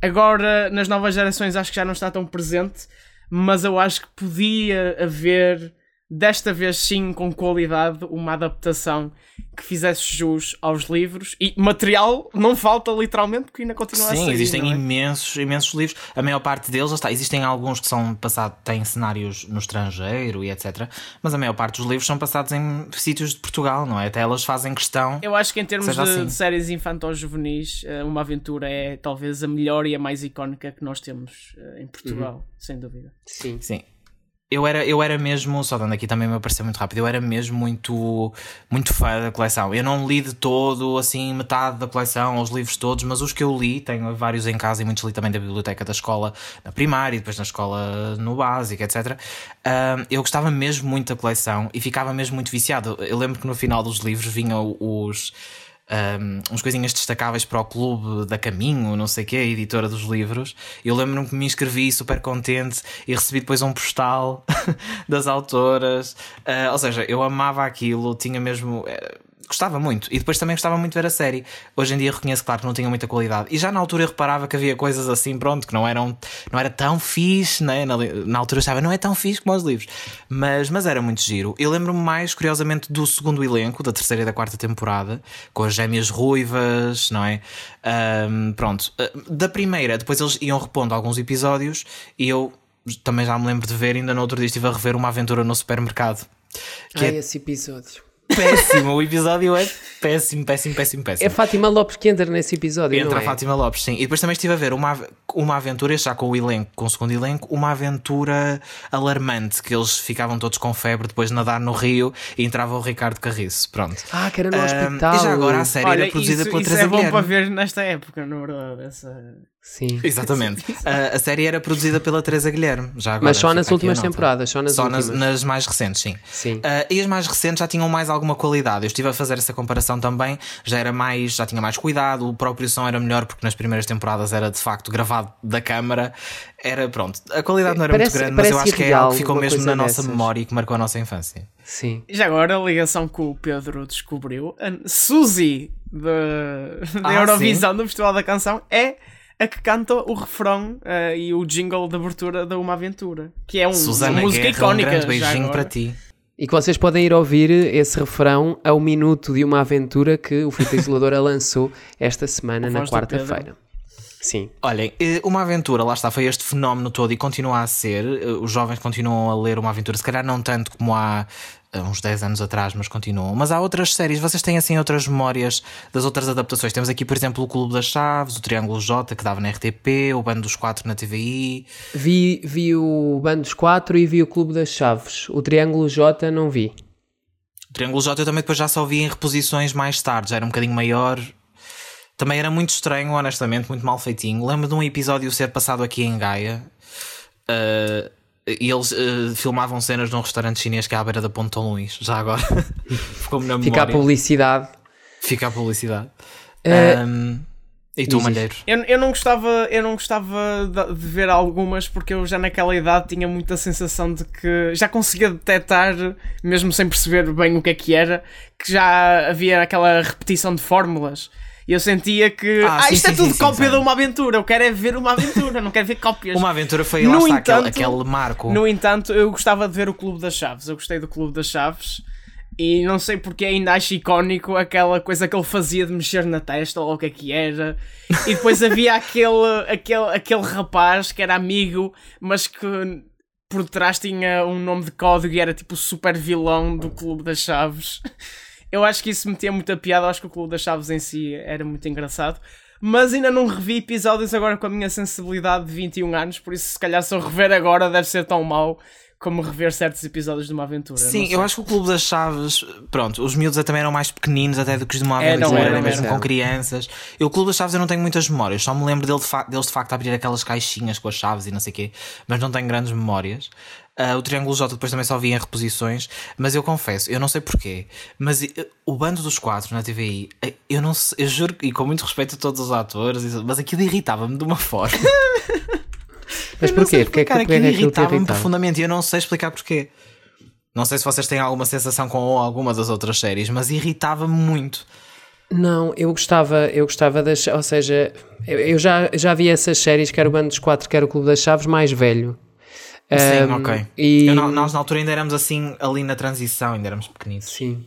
Agora, nas novas gerações, acho que já não está tão presente, mas eu acho que podia haver desta vez sim com qualidade, uma adaptação que fizesse jus aos livros e material não falta literalmente porque ainda continua sim, a sair. existem é? imensos, imensos livros. A maior parte deles, está, existem alguns que são passados, têm cenários no estrangeiro e etc. Mas a maior parte dos livros são passados em sítios de Portugal, não é? Até elas fazem questão. Eu acho que em termos de, assim. de séries infantis juvenis, eh, uma aventura é talvez a melhor e a mais icónica que nós temos eh, em Portugal, uhum. sem dúvida. Sim. Sim eu era, eu era mesmo, só dando aqui também me apareceu muito rápido, eu era mesmo muito, muito fã da coleção. Eu não li de todo, assim, metade da coleção, os livros todos, mas os que eu li, tenho vários em casa e muitos li também da biblioteca da escola na primária e depois na escola no básico, etc. Uh, eu gostava mesmo muito da coleção e ficava mesmo muito viciado. Eu lembro que no final dos livros vinham os um, uns coisinhas destacáveis para o clube da Caminho, não sei o que, a editora dos livros. Eu lembro-me que me inscrevi super contente e recebi depois um postal das autoras. Uh, ou seja, eu amava aquilo, tinha mesmo. Uh, gostava muito. E depois também gostava muito de ver a série. Hoje em dia reconheço, claro, que não tinha muita qualidade. E já na altura eu reparava que havia coisas assim, pronto, que não eram não era tão fixe, né? na, na altura eu estava, não é tão fixe como os livros. Mas, mas era muito giro. Eu lembro-me mais, curiosamente, do segundo elenco, da terceira e da quarta temporada, com as gêmeas ruivas, não é? Um, pronto. Ah, da primeira, depois eles iam repondo alguns episódios e eu também já me lembro de ver, ainda no outro dia estive a rever uma aventura no supermercado. Que Ai, é... esse episódio péssimo. O episódio é péssimo, péssimo, péssimo, péssimo. É Fátima Lopes que entra nesse episódio. Entra a é? Fátima Lopes, sim. E depois também estive a ver uma, uma aventura, já com o elenco, com o segundo elenco, uma aventura alarmante, que eles ficavam todos com febre depois de nadar no rio e entrava o Ricardo Carriço. Pronto. Ah, que era no um, hospital. E já agora a série Olha, era produzida isso, pela isso Teresa é bom Guilherme. para ver nesta época, na verdade. Essa... Sim. Exatamente. a, a, série era produzida pela Teresa Guilherme. Já agora, Mas só nas últimas temporadas, só nas só últimas. Nas, nas mais recentes, sim. sim. Uh, e as mais recentes já tinham mais alguma qualidade. Eu estive a fazer essa comparação também. Já era mais, já tinha mais cuidado, o próprio som era melhor porque nas primeiras temporadas era de facto gravado da câmara. Era pronto. A qualidade não era parece, muito grande, mas eu acho que é algo que ficou mesmo na dessas. nossa memória e que marcou a nossa infância. Sim. Já agora a ligação que o Pedro descobriu, a Suzy da, da Ah, Eurovisão sim. do Festival da Canção é a que canta o refrão eh, e o jingle de abertura da Uma Aventura, que é um, Susana uma música Guerra, icónica. um grande já beijinho agora. para ti. E que vocês podem ir ouvir esse refrão ao minuto de uma aventura que o Fita Isoladora lançou esta semana, na quarta-feira. Sim. Olhem, eh, uma aventura, lá está, foi este fenómeno todo e continua a ser. Eh, Os jovens continuam a ler uma aventura, se calhar não tanto como há eh, uns 10 anos atrás, mas continuam. Mas há outras séries, vocês têm assim outras memórias das outras adaptações. Temos aqui, por exemplo, o Clube das Chaves, o Triângulo J, que dava na RTP, o Bando dos Quatro na TVI. Vi, vi o Bando dos Quatro e vi o Clube das Chaves. O Triângulo J não vi. O Triângulo J eu também depois já só vi em reposições mais tarde, já era um bocadinho maior. Também era muito estranho, honestamente, muito mal feitinho. Lembro de um episódio ser passado aqui em Gaia. eh, e eles eh, filmavam cenas num restaurante chinês que é à beira da Ponte São Luís, já agora. Ficou-me na Fica a memória. publicidade. Fica a publicidade. Eh, Um, e tu, Malheiro? Eu, eu não gostava, eu não gostava de, de ver algumas porque eu já naquela idade tinha muita sensação de que já conseguia detectar, mesmo sem perceber bem o que é que era, que já havia aquela repetição de fórmulas. E eu sentia que Ah, ah, sim, isto é sim, tudo sim, cópia de uma aventura. Eu quero é ver uma aventura, não quero ver cópias. Uma aventura foi No lá está, aquele, entanto- aquele marco. No entanto, eu gostava de ver o Clube das Chaves. Eu gostei do Clube das Chaves. E não sei porque ainda acho icónico aquela coisa que ele fazia de mexer na testa ou o que é que era. E depois havia aquele, aquele, aquele rapaz que era amigo, mas que por trás tinha um nome de código e era tipo o super vilão do Clube das Chaves. Eu acho que isso metia muita piada. Eu acho que o Clube das Chaves em si era muito engraçado. Mas ainda não revi episódios agora com a minha sensibilidade de 21 anos, por isso se calhar se eu rever agora deve ser tão mau como rever certos episódios de uma aventura. Sim, eu acho que o Clube das Chaves, pronto, os miúdos também eram mais pequeninos até do que os de uma aventura, eram, mesmo eram. com crianças. Eu, o Clube das Chaves eu não tenho muitas memórias, só me lembro dele de deles de facto abrir aquelas caixinhas com as chaves e não sei o quê, mas não tenho grandes memórias. Ah, o Triângulo J depois também só vi em reposições, mas eu confesso, eu não sei porquê, mas o Bando dos Quatro na TVI, eu não sei, eu juro, e com muito respeito a todos os atores, mas aquilo irritava-me de uma forma. Mas porquê? Porque é que aquilo irritava-me irritava? profundamente e eu não sei explicar porquê. Não sei se vocês têm alguma sensação com alguma das outras séries, mas irritava-me muito. Não, eu gostava, eu gostava das. Ou seja, eu, eu já, já vi essas séries, quer o Bando dos Quatro, quer o Clube das Chaves, mais velho. Sim, Um, ok. E, não- nós na altura ainda éramos assim, ali na transição, ainda éramos pequenitos. Sim.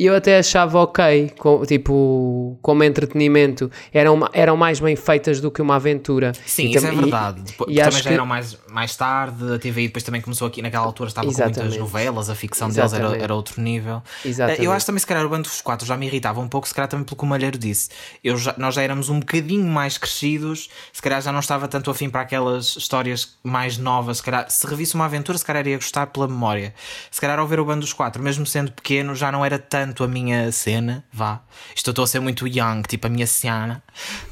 E eu até achava ok, com- tipo, como entretenimento, eram, eram mais bem feitas do que uma aventura. Sim, E isso é e- verdade. Depois, e também já que- eram mais, mais tarde, a TVI depois também começou aqui, naquela altura estava com Exatamente. muitas novelas, a ficção deles era, Exatamente. era outro nível. Exatamente. Eu acho também, se calhar, o Bando dos Quatro já me irritava um pouco, se calhar também pelo que o Malheiro disse. Eu já- nós já éramos um bocadinho mais crescidos, se calhar já não estava tanto afim para aquelas histórias mais novas. Se calhar, se revisse uma aventura, se calhar ia gostar pela memória. Se calhar, ao ver o Bando dos Quatro, mesmo sendo pequeno, já não era tanto tanto a minha cena, vá. Isto eu estou a ser muito young, tipo a minha cena.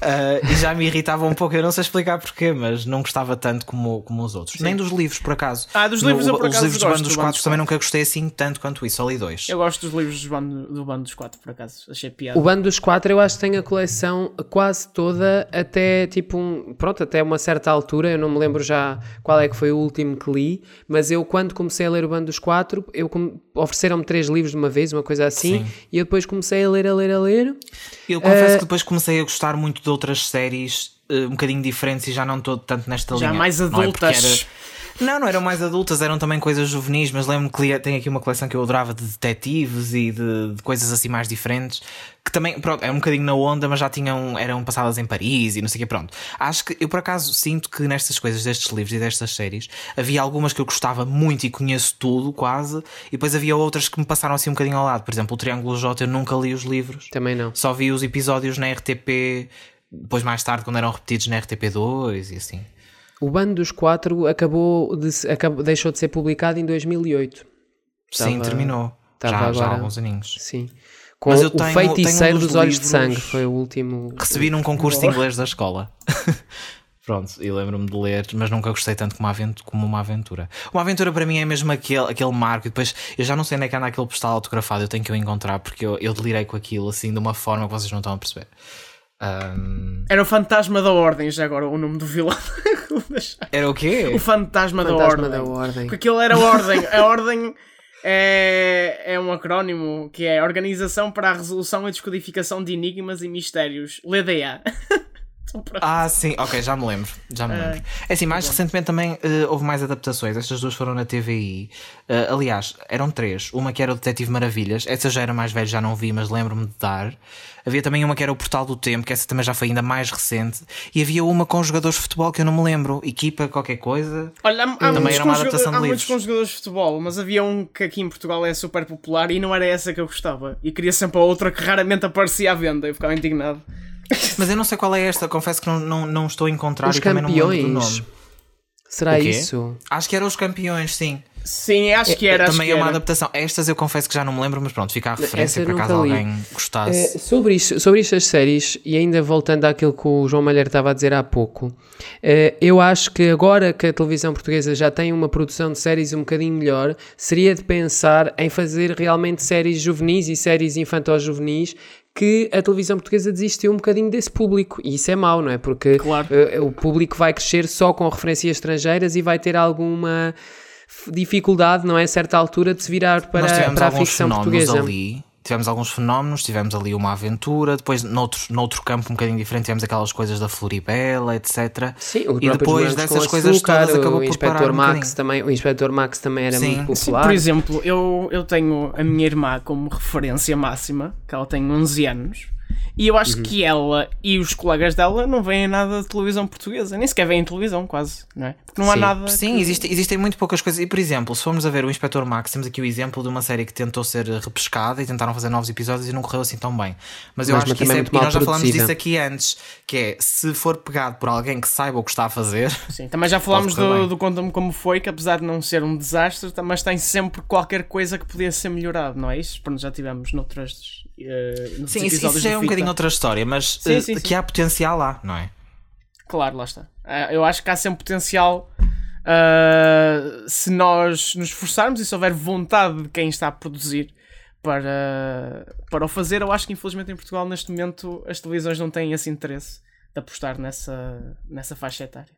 Uh, e já me irritava um pouco, eu não sei explicar porquê, mas não gostava tanto como, como os outros. Sim. Nem dos livros, por acaso. Ah, dos livros no, eu por acaso Os livros do Bando dos Quatro também nunca gostei assim tanto quanto isso, só li dois. Eu gosto dos livros do Bando, do Bando dos Quatro, por acaso. Achei piada. O Bando dos Quatro eu acho que tem a coleção quase toda até tipo um, pronto, até uma certa altura, eu não me lembro já qual é que foi o último que li, mas eu quando comecei a ler o Bando dos Quatro, eu ofereceram-me três livros de uma vez, uma coisa assim, Sim. e eu depois comecei a ler, a ler, a ler. Eu confesso uh, que depois comecei a gostar muito de outras séries uh, um bocadinho diferentes e já não estou tanto nesta já linha. Já mais adultas. Não, não eram mais adultas, eram também coisas juvenis, mas lembro-me que tem aqui uma coleção que eu adorava de detetives e de, de, coisas assim mais diferentes, que também, pronto, é um bocadinho na onda, mas já tinham, eram passadas em Paris e não sei o quê, pronto. Acho que eu por acaso sinto que nestas coisas, destes livros e destas séries, havia algumas que eu gostava muito e conheço tudo, quase, e depois havia outras que me passaram assim um bocadinho ao lado. Por exemplo, o Triângulo J, eu nunca li os livros. Também não. Só vi os episódios na RTP, depois mais tarde, quando eram repetidos na RTP2 e assim. O Bando dos Quatro acabou de, acabou, deixou de ser publicado em 2008. Sim, terminou. Já, agora, já há alguns aninhos. Sim. Com Mas eu o tenho, Feiticeiro tenho um dos, dos Olhos de Sangue foi o último. Recebi num concurso de inglês da escola. Pronto, e lembro-me de ler, mas nunca gostei tanto como uma, aventura, como uma aventura. Uma aventura para mim é mesmo aquele, aquele marco, e depois eu já não sei onde é que anda aquele postal autografado, eu tenho que o encontrar porque eu, eu delirei com aquilo assim de uma forma que vocês não estão a perceber. Um... Era o Fantasma da Ordem, já agora o nome do vilão. era o quê? O Fantasma, da, ordem. da Ordem. Porque aquilo era a Ordem. A Ordem é, é um acrónimo que é Organização para a Resolução e Descodificação de Enigmas e Mistérios. LDA. Ah, sim, ok, já me lembro. Já me lembro. É assim, mais recentemente também uh, houve mais adaptações. Estas duas foram na TVI. Uh, eh, aliás, eram três. Uma que era o Detetive Maravilhas, essa já era mais velha, já não vi, mas lembro-me de dar. Havia também uma que era o Portal do Tempo, que essa também já foi ainda mais recente. E havia uma com jogadores de futebol que eu não me lembro. Equipa, qualquer coisa. Olha, há, há também era uma adaptação de há muitos com jogadores de futebol, mas havia um que aqui em Portugal é super popular e não era essa que eu gostava. E queria sempre a outra que raramente aparecia à venda. Eu ficava indignado. Mas eu não sei qual é esta, confesso que não, não, não estou a encontrar Os e campeões. também não me lembro do nome. Será isso? Acho que eram os campeões, sim. Sim, acho que era. Também é uma era. adaptação. Estas eu confesso que já não me lembro, mas pronto, fica a referência por acaso alguém gostasse. Uh, sobre, isto, sobre estas séries, e ainda voltando àquilo que o João Malheiro estava a dizer há pouco, uh, eu acho que agora que a televisão portuguesa já tem uma produção de séries um bocadinho melhor, seria de pensar em fazer realmente séries juvenis e séries infantos-juvenis que a televisão portuguesa desistiu um bocadinho desse público. E isso é mau, não é? Porque claro. uh, o público vai crescer só com referências estrangeiras e vai ter alguma dificuldade, não é? A certa altura de se virar para, para a ficção portuguesa. Ali tivemos alguns fenómenos, tivemos ali uma aventura, depois noutro, noutro campo um bocadinho diferente tivemos aquelas coisas da Floribela, etc. Sim, e depois dessas coisas açúcar, todas acabou o Inspector Max um também, o Inspector Max também era Sim. muito popular. Sim, por exemplo, eu, eu tenho a minha irmã como referência máxima, que ela tem 11 anos. E eu acho uhum. que ela e os colegas dela não veem nada de televisão portuguesa, nem sequer veem televisão, quase, não é? Porque não Sim. há nada. Sim, que... existe, existem muito poucas coisas. E por exemplo, se formos a ver o Inspector Max, temos aqui o exemplo de uma série que tentou ser repescada e tentaram fazer novos episódios e não correu assim tão bem. Mas eu Mas acho que isso é, e nós já falamos disso aqui antes, que é se for pegado por alguém que saiba o que está a fazer. Sim, também já falámos do, do Conta-me Como Foi, que apesar de não ser um desastre, mas tem sempre qualquer coisa que podia ser melhorado, não é isso? Pronto, já tivemos noutras Uh, Sim, isso, isso é um bocadinho outra história, mas sim, uh, sim, que há potencial lá, não é? Claro, lá está. Uh, eu acho que há sempre potencial uh, se nós nos esforçarmos e se houver vontade de quem está a produzir para, para o fazer. Eu acho que infelizmente em Portugal neste momento as televisões não têm esse interesse de apostar nessa, nessa faixa etária.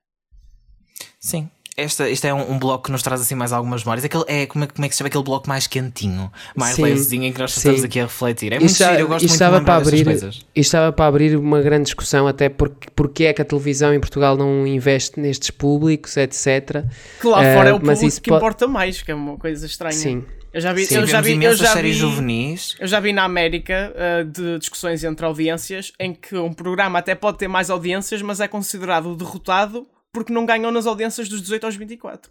Sim, esta, este é um, um, bloco que nos traz assim mais algumas memórias. Aquele, é, como, é, como é que se chama aquele bloco mais quentinho, mais levezinho em que nós estamos aqui a refletir. É muito giro, eu gosto muito de lembrar para abrir, coisas. Isto estava para abrir uma grande discussão até porque, porque é que a televisão em Portugal não investe nestes públicos, etc. Que lá uh, fora é o público que pode... importa mais, que é uma coisa estranha. Sim. Eu já vi, Sim, eu já vi, eu já vi, juvenis. Eu já vi na América uh, de discussões entre audiências em que um programa até pode ter mais audiências, mas é considerado derrotado porque não ganhou nas audiências dos 18 aos 24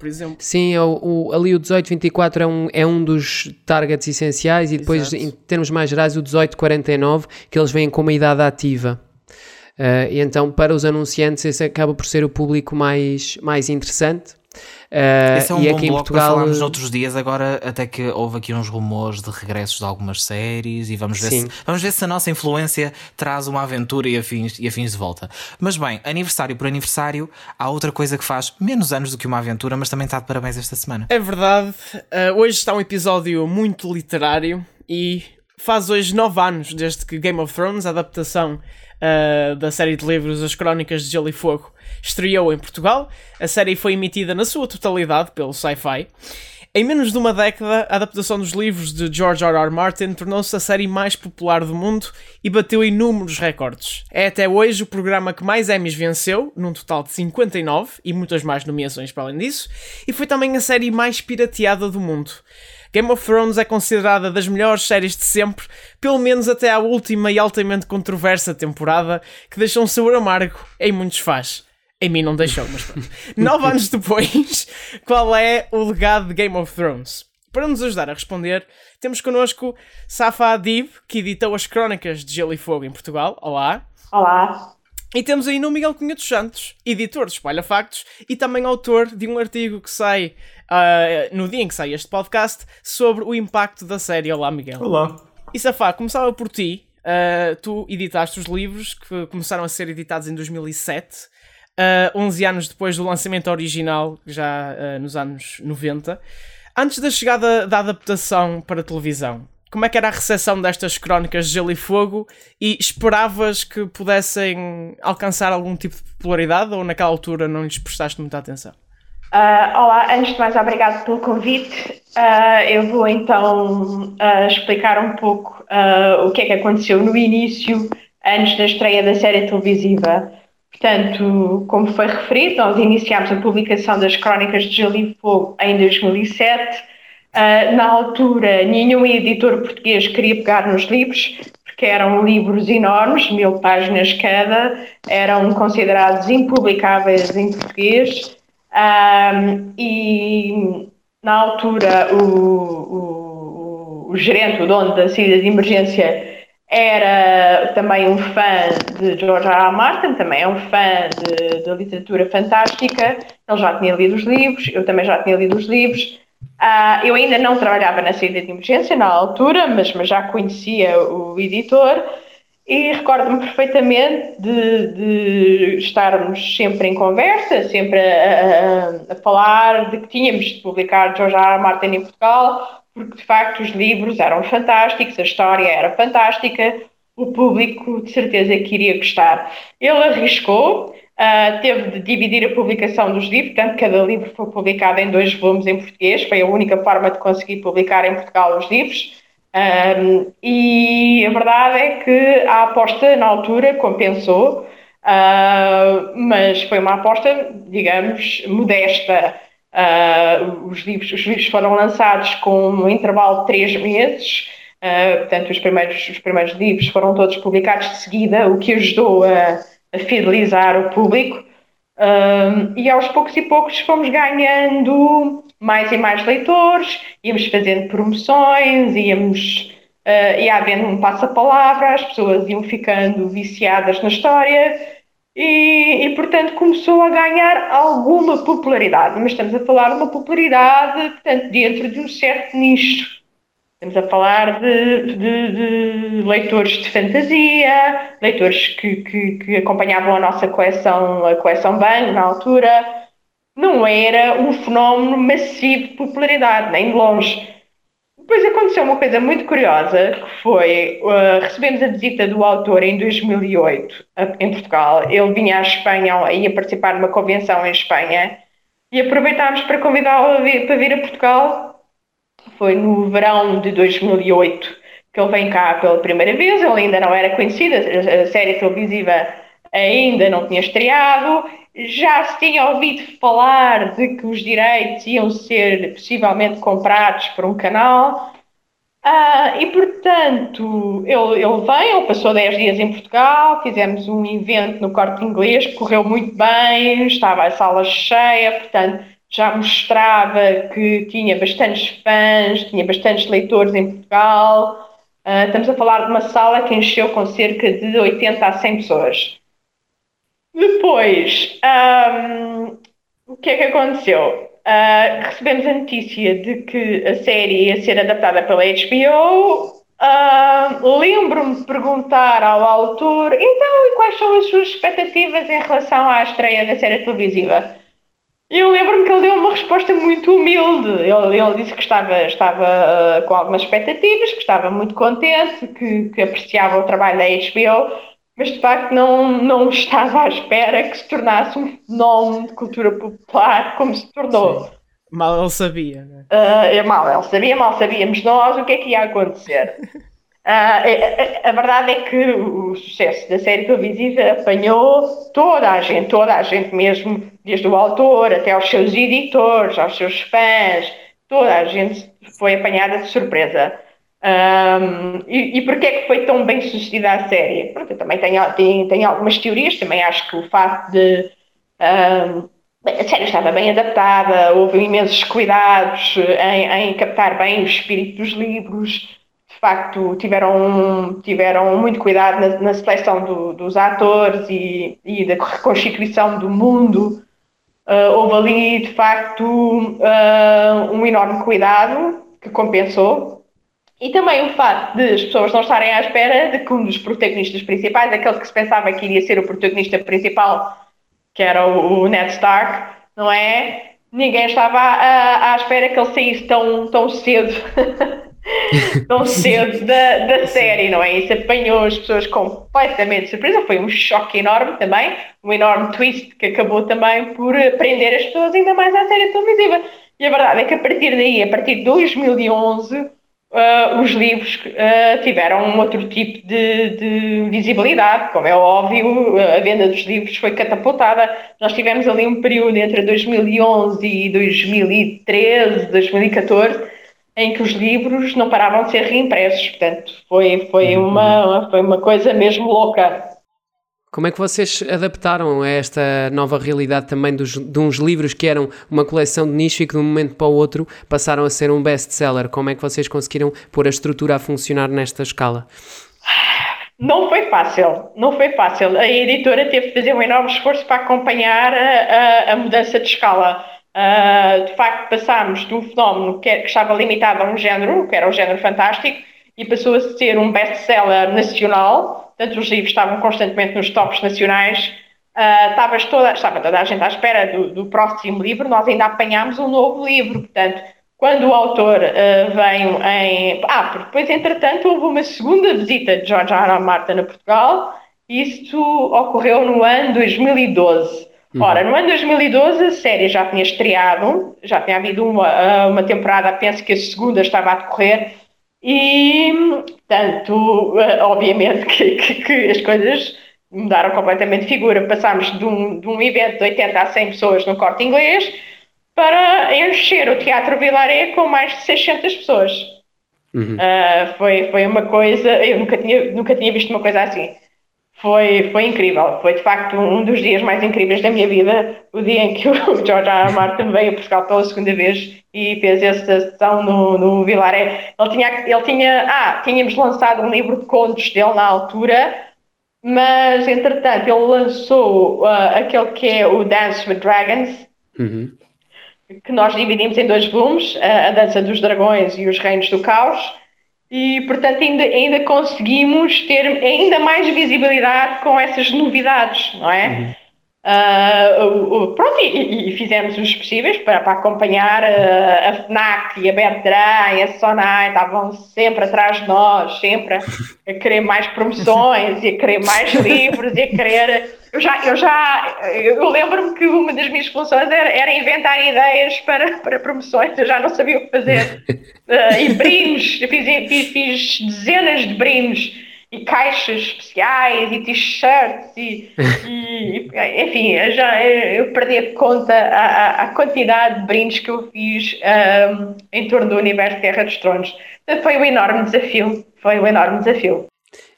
por exemplo. Sim, é o, o, ali o 18-24 é um, é um dos targets essenciais e depois, Exato. em termos mais gerais, o 18-49, que eles vêm com uma idade ativa. Uh, e então, para os anunciantes, esse acaba por ser o público mais, mais interessante. Uh, Esse é um e bom aqui em Portugal... para falarmos noutros dias, agora até que houve aqui uns rumores de regressos de algumas séries e vamos ver, se, vamos ver se a nossa influência traz uma aventura e afins, e afins de volta. Mas bem, aniversário por aniversário, há outra coisa que faz menos anos do que uma aventura, mas também está de parabéns esta semana. É verdade, uh, hoje está um episódio muito literário e faz hoje nove anos desde que Game of Thrones, a adaptação uh, da série de livros As Crónicas de Gelo e Fogo, estreou em Portugal. A série foi emitida na sua totalidade pelo Sci-Fi. Em menos de uma década, a adaptação dos livros de George R. R. Martin tornou-se a série mais popular do mundo e bateu inúmeros recordes. É até hoje o programa que mais Emmys venceu, num total de 59, e muitas mais nomeações para além disso, e foi também a série mais pirateada do mundo. Game of Thrones é considerada das melhores séries de sempre, pelo menos até à última e altamente controversa temporada, que deixou um sabor amargo em muitos fãs. Em mim não deixou, mas pronto. Nove anos depois, qual é o legado de Game of Thrones? Para nos ajudar a responder, temos connosco Safa Adib, que editou as Crónicas de Gelo e Fogo em Portugal. Olá. Olá. E temos aí no Miguel Cunha dos Santos, editor de Espalha Factos e também autor de um artigo que sai uh, no dia em que sai este podcast sobre o impacto da série. Olá, Miguel. Olá. E Safá, começava por ti. Uh, tu editaste os livros que começaram a ser editados em 2007, uh, 11 anos depois do lançamento original, já uh, nos anos 90. Antes da chegada da adaptação para televisão, como é que era a recepção destas crónicas de Gelo e Fogo e esperavas que pudessem alcançar algum tipo de popularidade ou naquela altura não lhes prestaste muita atenção? Uh, olá, antes de mais, obrigado pelo convite. Uh, eu vou então uh, explicar um pouco o que é que aconteceu no início, antes da estreia da série televisiva. Portanto, como foi referido, nós iniciámos a publicação das Crónicas de Gelo e Fogo em 2007. na altura, nenhum editor português queria pegar nos livros, porque eram livros enormes, mil páginas cada, eram considerados impublicáveis em português. Um, e na altura o, o, o, gerente, o dono da saída de emergência, era também um fã de George R. R. Martin, também é um fã de literatura fantástica. Ele já tinha lido os livros, eu também já tinha lido os livros. Uh, eu ainda não trabalhava na saída de emergência na altura, mas, mas já conhecia o editor. E recordo-me perfeitamente de, de, estarmos sempre em conversa, sempre a, a, a, falar de que tínhamos de publicar George R. R. Martin em Portugal, porque de facto os livros eram fantásticos, a história era fantástica, o público de certeza que iria gostar. Ele arriscou, uh, teve de dividir a publicação dos livros, portanto, cada livro foi publicado em dois volumes em português, foi a única forma de conseguir publicar em Portugal os livros. Um, e a verdade é que a aposta na altura compensou, uh, mas foi uma aposta, digamos, modesta. Uh, os, livros, os livros foram lançados com um intervalo de três meses, uh, portanto, os primeiros, os primeiros livros foram todos publicados de seguida, o que ajudou a, a fidelizar o público. e aos poucos e poucos fomos ganhando mais e mais leitores, íamos fazendo promoções, íamos uh, ia havendo um passa-palavra, as pessoas iam ficando viciadas na história e, e, portanto, começou a ganhar alguma popularidade. Mas estamos a falar de uma popularidade, portanto, dentro de um certo nicho. Estamos a falar de, de, de leitores de fantasia, leitores que, que, que, acompanhavam a nossa coleção, a coleção Bang na altura, não era um fenómeno massivo de popularidade, nem de longe. Depois aconteceu uma coisa muito curiosa, que foi, uh, recebemos a visita do autor em 2008, em Portugal. Ele vinha à Espanha, ia participar de uma convenção em Espanha, e aproveitámos para convidá-lo para vir a Portugal. Foi no verão de 2008 que ele vem cá pela primeira vez, ele ainda não era conhecido, a série televisiva ainda não tinha estreado, já se tinha ouvido falar de que os direitos iam ser possivelmente comprados por um canal. Uh, e portanto, ele, ele vem, ele passou 10 dias em Portugal, fizemos um evento no corte inglês, correu muito bem, estava a sala cheia, portanto, já mostrava que tinha bastantes fãs, tinha bastantes leitores em Portugal. Uh, estamos a falar de uma sala que encheu com cerca de 80 a 100 pessoas. Depois, um, o que é que aconteceu? Uh, recebemos a notícia de que a série ia ser adaptada pela HBO. Uh, Lembro-me de perguntar ao autor então, e quais são as suas expectativas em relação à estreia da série televisiva? Eu lembro-me que ele deu uma resposta muito humilde. Ele, ele disse que estava, estava uh, com algumas expectativas, que estava muito contente, que, que apreciava o trabalho da HBO, mas de facto não, não estava à espera que se tornasse um fenómeno de cultura popular como se tornou. Sim. Mal ele sabia, né? Uh, mal ele sabia, mal sabíamos nós o que é que ia acontecer. Uh, a, a, a, verdade é que o sucesso da série televisiva apanhou toda a gente, toda a gente mesmo, desde o autor até aos seus editores, aos seus fãs, toda a gente foi apanhada de surpresa. Um, e, e porquê é que foi tão bem sucedida a série? Porque eu também tenho, tenho, tenho algumas teorias, também acho que o facto de. Um, a série estava bem adaptada, houve imensos cuidados em, em, captar bem o espírito dos livros, de facto tiveram, tiveram muito cuidado na, na seleção do, dos atores e, e, da reconstituição do mundo. Uh, houve ali, de facto, uh, um enorme cuidado que compensou e também o facto de as pessoas não estarem à espera de que um dos protagonistas principais, aquele que se pensava que iria ser o protagonista principal, que era o, o Ned Stark, não é? Ninguém estava à, à espera que ele saísse tão, tão cedo, tão cedo da, da série, não é? Isso apanhou as pessoas completamente de surpresa. Foi um choque enorme também, um enorme twist que acabou também por prender as pessoas ainda mais à série televisiva. E a verdade é que a partir daí, a partir de 2011 Uh, os livros uh, tiveram um outro tipo de, de, visibilidade, como é óbvio, a venda dos livros foi catapultada. Nós tivemos ali um período entre 2011 e 2013, 2014, em que os livros não paravam de ser reimpressos, portanto, foi, foi, uhum. uma, foi uma coisa mesmo louca. Como é que vocês adaptaram a esta nova realidade também dos, de uns livros que eram uma coleção de nicho e que de um momento para o outro passaram a ser um best-seller? Como é que vocês conseguiram pôr a estrutura a funcionar nesta escala? Não foi fácil, não foi fácil. A editora teve de fazer um enorme esforço para acompanhar a, a, a mudança de escala. Uh, de facto, passámos um fenómeno que, que estava limitado a um género, que era o género fantástico, e passou a ser um best-seller nacional Portanto, os livros estavam constantemente nos tops nacionais. Uh, toda, estava toda a gente à espera do, do, próximo livro, nós ainda apanhámos um novo livro. Portanto, quando o autor uh, veio em. Ah, porque depois, entretanto, houve uma segunda visita de George R. R. Martin a Portugal. Isso ocorreu no ano 2012. Uhum. Ora, no ano 2012 a série já tinha estreado, já tinha havido uma, ah, uma temporada, penso que a segunda estava a decorrer, e, portanto, eh, obviamente que, que, que, as coisas mudaram completamente de figura. Passámos de um, de um evento de 80 a 100 pessoas no corte inglês para encher o Teatro Vilaré com mais de 600 pessoas. Uhum. Uh, foi, foi uma coisa, eu nunca tinha, nunca tinha visto uma coisa assim. Foi, foi incrível, foi de facto um dos dias mais incríveis da minha vida, o dia em que o George R. R. Martin veio a Portugal pela segunda vez e fez essa sessão no, no Vilaré. Ele tinha, ele tinha, ah, tínhamos lançado um livro de contos dele na altura, mas entretanto ele lançou uh, aquele que é o Dance with Dragons, uhum. que nós dividimos em dois volumes, uh, a Dança dos Dragões e os Reinos do Caos, e portanto ainda, ainda conseguimos ter ainda mais visibilidade com essas novidades, não é? Uhum. Uh, pronto, e, e, fizemos os possíveis para, para acompanhar uh, a FNAC e a Bertrand e a Sonai, estavam sempre atrás de nós, sempre a querer mais promoções e a querer mais livros e a querer. Eu já, eu já eu lembro-me que uma das minhas funções era, era, inventar ideias para, para promoções, eu já não sabia o que fazer. Uh, e brindes, fiz, fiz, fiz dezenas de brindes e caixas especiais e t-shirts e, e, enfim, eu já eu perdi a conta a, a, quantidade de brindes que eu fiz um, em torno do universo Terra dos Tronos. Foi um enorme desafio, foi um enorme desafio.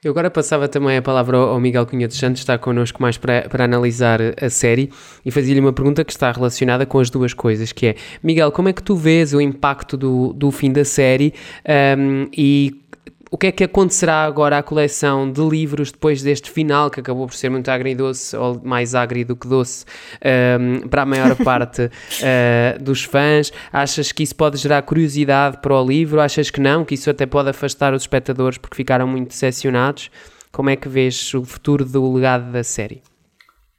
Eu agora passava também a palavra ao Miguel Cunha dos Santos, está connosco mais para, para analisar a série e fazia-lhe uma pergunta que está relacionada com as duas coisas, que é, Miguel, como é que tu vês o impacto do, do fim da série um, e o que é que acontecerá agora à coleção de livros depois deste final, que acabou por ser muito agridoce, ou mais agri do que doce, um, para a maior parte uh, dos fãs? Achas que isso pode gerar curiosidade para o livro? Achas que não? Que isso até pode afastar os espectadores porque ficaram muito decepcionados? Como é que vês o futuro do legado da série?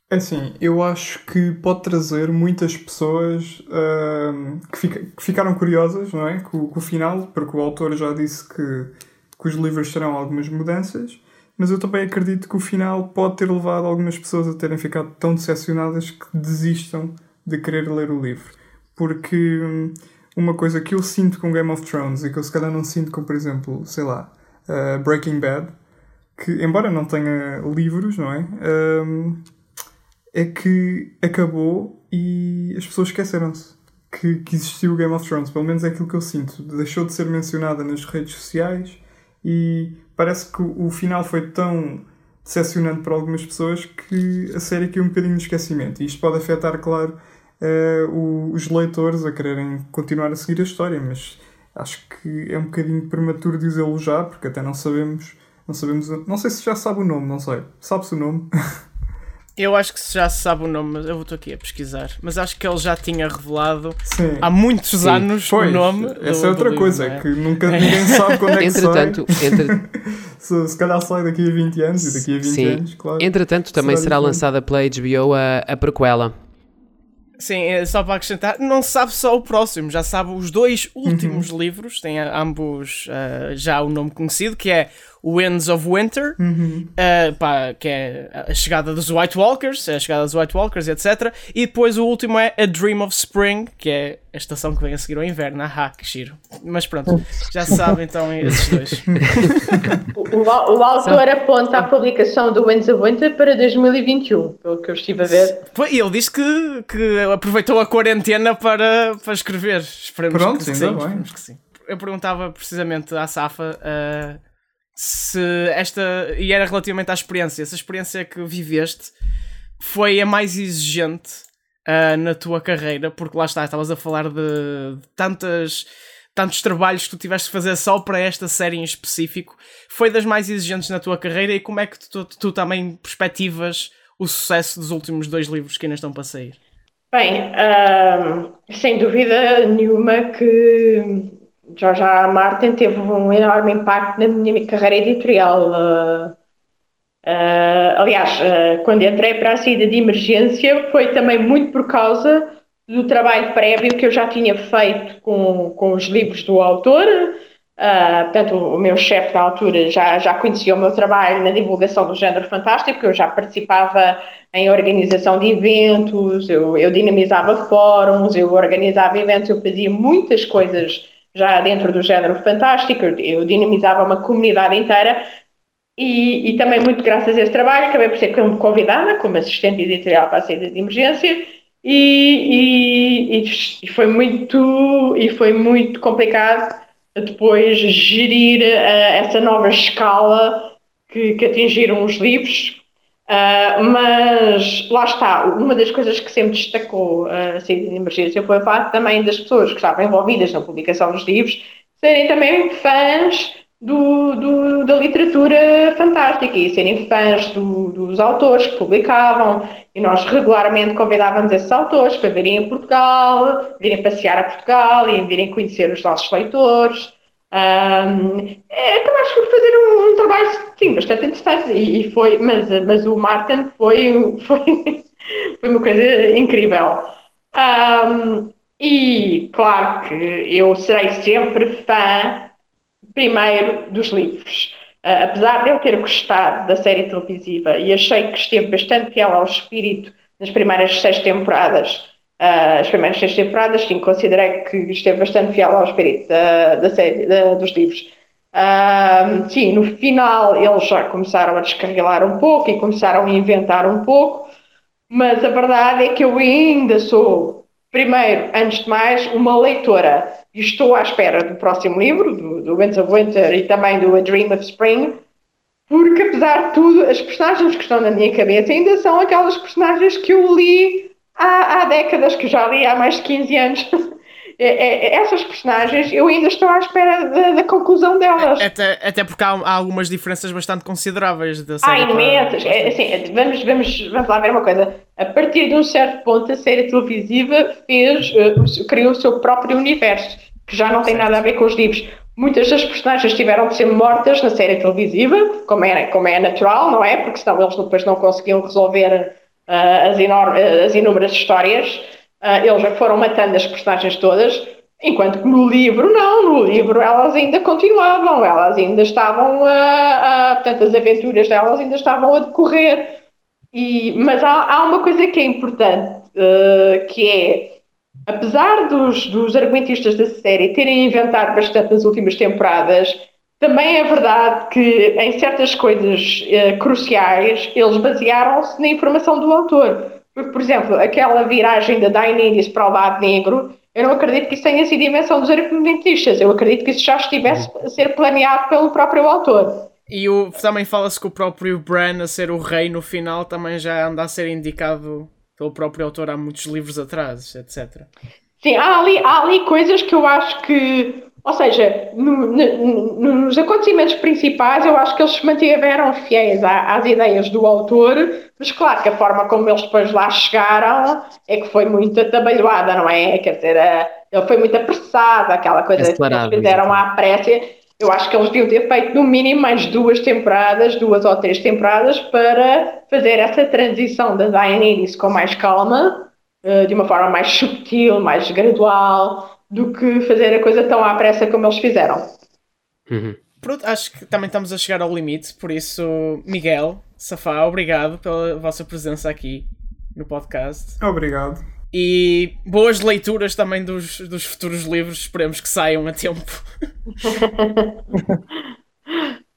É assim, eu acho que pode trazer muitas pessoas uh, que, fica, que, ficaram curiosas não é? Com, com, o final, porque o autor já disse que, que os livros terão algumas mudanças, mas eu também acredito que o final pode ter levado algumas pessoas a terem ficado tão decepcionadas que desistam de querer ler o livro. Porque hum, uma coisa que eu sinto com Game of Thrones e que eu se calhar não sinto com, por exemplo, sei lá, uh, Breaking Bad, que embora não tenha livros, não é? Um, é que acabou e as pessoas esqueceram-se que, que existiu o Game of Thrones. Pelo menos é aquilo que eu sinto. Deixou de ser mencionada nas redes sociais e parece que o final foi tão decepcionante para algumas pessoas que a série caiu um bocadinho no esquecimento. E isto pode afetar, claro, uh, os leitores a quererem continuar a seguir a história, mas acho que é um bocadinho prematuro dizê-lo já, porque até não sabemos. Não sabemos. Não sei se já sabe o nome, não sei. Sabe-se o nome? Eu acho que já se sabe o nome, mas eu estou aqui a pesquisar. Mas acho que ele já tinha revelado Sim. há muitos Sim. anos pois, o nome. Essa é outra do coisa, livro, é? que nunca ninguém sabe quando é que Entretanto, sai. Entre... se, se calhar sai daqui a 20 anos e daqui a 20 Sim. anos, claro. Entretanto, também será, será lançada pela HBO a, a prequela. Sim, é só para acrescentar, não sabe só o próximo, já sabe os dois últimos uhum. livros, têm ambos uh, já o nome conhecido, que é Winds of Winter, uhum. uh, pá, que é a chegada dos White Walkers, a chegada dos White Walkers, etc. E depois o último é A Dream of Spring, que é a estação que vem a seguir ao inverno. Ah, que giro. Mas pronto, já sabem então esses dois. o, autor aponta a publicação do Winds of Winter para 2021, pelo que eu estive a ver. E ele disse que, que aproveitou a quarentena para, para escrever. Esperemos pronto, que, sim, Esperemos que sim. Eu perguntava precisamente à Safa. Uh, se esta. E era relativamente à experiência. Se a experiência que viveste foi a mais exigente uh, na tua carreira, porque lá está, estavas a falar de, de tantas tantos trabalhos que tu tiveste de fazer só para esta série em específico, foi das mais exigentes na tua carreira e como é que tu, tu, tu também perspectivas o sucesso dos últimos dois livros que ainda estão para sair? Bem, uh, sem dúvida nenhuma que George R. R. Martin teve um enorme impacto na minha carreira editorial. Uh, uh, aliás, uh, quando entrei para a saída de emergência foi também muito por causa do trabalho prévio que eu já tinha feito com, com os livros do autor. portanto, o meu chefe da altura já, já conhecia o meu trabalho na divulgação do género fantástico, eu já participava em organização de eventos, eu, eu dinamizava fóruns, eu organizava eventos, eu fazia muitas coisas já dentro do género fantástico, eu dinamizava uma comunidade inteira e, e, também muito graças a esse trabalho acabei por ser convidada como assistente editorial para a saída de emergência e, e, e, foi muito e foi muito complicado depois gerir uh, essa nova escala que, que atingiram os livros Uh, mas lá está, uma das coisas que sempre destacou a uh, saída de emergência foi o facto também das pessoas que estavam envolvidas na publicação dos livros serem também fãs do, do, da literatura fantástica e serem fãs do, dos autores que publicavam e nós regularmente convidávamos esses autores para virem a Portugal, virem passear a Portugal e virem conhecer os nossos leitores. Um, é, acabaste por fazer um, um, trabalho, sim, bastante interessante, e, e, foi, mas, mas o Martin foi, foi, foi uma coisa incrível. Um, e claro que eu serei sempre fã, primeiro, dos livros. Uh, apesar de eu ter gostado da série televisiva e achei que esteve bastante fiel ao espírito nas primeiras seis temporadas, Uh, as primeiras seis temporadas, sim, considerei que esteve bastante fiel ao espírito da, da série, da, dos livros. Uh, sim, no final eles já começaram a descarrilar um pouco e começaram a inventar um pouco, mas a verdade é que eu ainda sou, primeiro, antes de mais, uma leitora e estou à espera do próximo livro, do, do Winds of Winter e também do A Dream of Spring, porque apesar de tudo, as personagens que estão na minha cabeça ainda são aquelas personagens que eu li há, há décadas, que já li há mais de 15 anos. é, é, essas personagens, eu ainda estou à espera da, da conclusão delas. Até, até porque há, há, algumas diferenças bastante consideráveis da série. Há imensas. É, assim, vamos, vamos, vamos lá ver uma coisa. A partir de um certo ponto, a série televisiva fez, uh, criou o seu próprio universo, que já não tem nada a ver com os livros. Muitas das personagens tiveram de ser mortas na série televisiva, como é, como é natural, não é? Porque senão eles depois não conseguiam resolver as, enorme, as inúmeras histórias. Uh, eles já foram matando as personagens todas, enquanto que no livro, não, no livro elas ainda continuavam, elas ainda estavam a portanto, as aventuras delas ainda estavam a decorrer. E, mas há, há uma coisa que é importante, uh, que é, apesar dos, dos argumentistas da série terem inventado bastante nas últimas temporadas, também é verdade que em certas coisas uh, cruciais eles basearam-se na informação do autor. Porque, por exemplo, aquela viragem da Daenerys para o lado negro, eu não acredito que isso tenha sido invenção dos argumentistas. Eu acredito que isso já estivesse a ser planeado pelo próprio autor. E o, também fala-se que o próprio Bran a ser o rei no final também já anda a ser indicado pelo próprio autor há muitos livros atrás, etc. Sim, há ali, há ali coisas que eu acho que ou seja, no, no, nos acontecimentos principais, eu acho que eles se mantiveram fiéis às ideias do autor, mas claro que a forma como eles depois lá chegaram é que foi muito atabalhoada, não é? Quer dizer, ele foi muito apressado, aquela coisa que eles fizeram à pressa. Eu acho que eles deviam ter feito no mínimo mais duas temporadas, duas ou três temporadas, para fazer essa transição da Daenerys com mais calma, eh, de uma forma mais subtil, mais gradual do que fazer a coisa tão à pressa como eles fizeram. Uhum. Pronto, acho que também estamos a chegar ao limite, por isso, Miguel, Safá, obrigado pela vossa presença aqui no podcast. Obrigado. E boas leituras também dos, dos futuros livros, esperemos que saiam a tempo.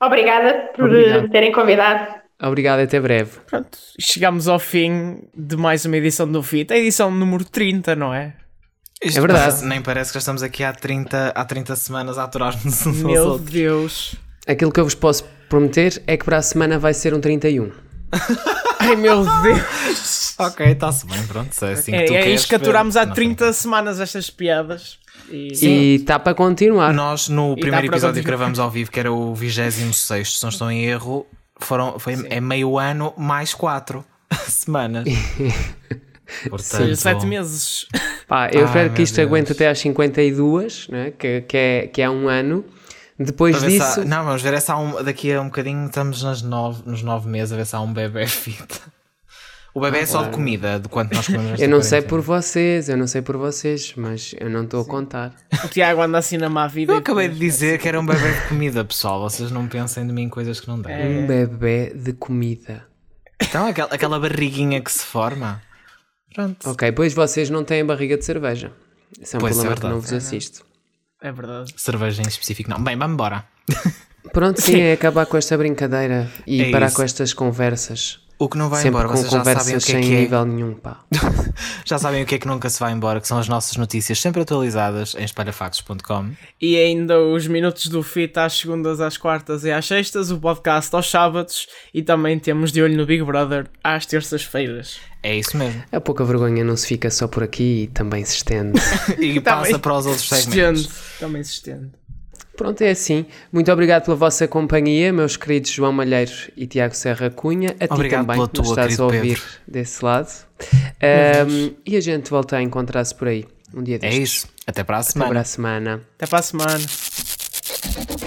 Obrigada por Obrigado. terem convidado. Obrigado, até breve. Pronto, chegamos ao fim de mais uma edição do FIT, a edição número 30, não é? Isto é verdade. Parece, nem parece que já estamos aqui há 30, há 30 semanas a aturar-nos uns Meu outros. Deus. Aquilo que eu vos posso prometer é que para a semana vai ser um 31. Ai meu Deus! ok, está-se bem, pronto. É, assim é, que é isto que aturámos há 30 semanas estas piadas. E está para continuar. Nós, no e primeiro episódio que gravamos ao vivo, que era o 26, se não estou em erro, foram, foi, é meio ano mais 4 semanas. Portanto, sete meses. Pá, eu Ai, espero que isto Deus. aguente até às 52, né? que, que, é, que é um ano. Depois disso. Há, não, vamos ver se há um, daqui a um bocadinho estamos nas nove, nos nove meses a ver se há um bebê fita. O bebê ah, é só claro. de comida, de quanto nós comemos. eu não sei por vocês, eu não sei por vocês, mas eu não estou a contar. O Tiago anda assim na má vida. Eu acabei de dizer que era um bebê de comida, pessoal. Vocês não pensem de mim em coisas que não devem. É. Um bebê de comida. Então, aquela, aquela barriguinha que se forma. Pronto. Ok, pois vocês não têm barriga de cerveja. Isso é um pois é problema é que não vos assisto. É verdade. Cerveja em específico não. Bem, vamos embora. Pronto, sim, é acabar com esta brincadeira e é parar isso. com estas conversas. O que não vai Sempre embora, com vocês já sabem o que é que é. nível nenhum, pá. já sabem o que é que nunca se vai embora, que são as nossas notícias sempre atualizadas em espalhafactos.com. E ainda os minutos do FIT às segundas, às quartas e às sextas, o podcast aos sábados e também temos de olho no Big Brother às terças-feiras. É isso mesmo. A pouca vergonha não se fica só por aqui e também se estende. e passa para os outros segmentos. Estende. Também se estende. Pronto, é assim. Muito obrigado pela vossa companhia, meus queridos João Malheiro e Tiago Serra Cunha. A obrigado ti também, que nos estás a ouvir Pedro. desse lado. Um, e a gente volta a encontrar-se por aí um dia destes. É isso. Até para a semana. Até para a semana. Até para a semana.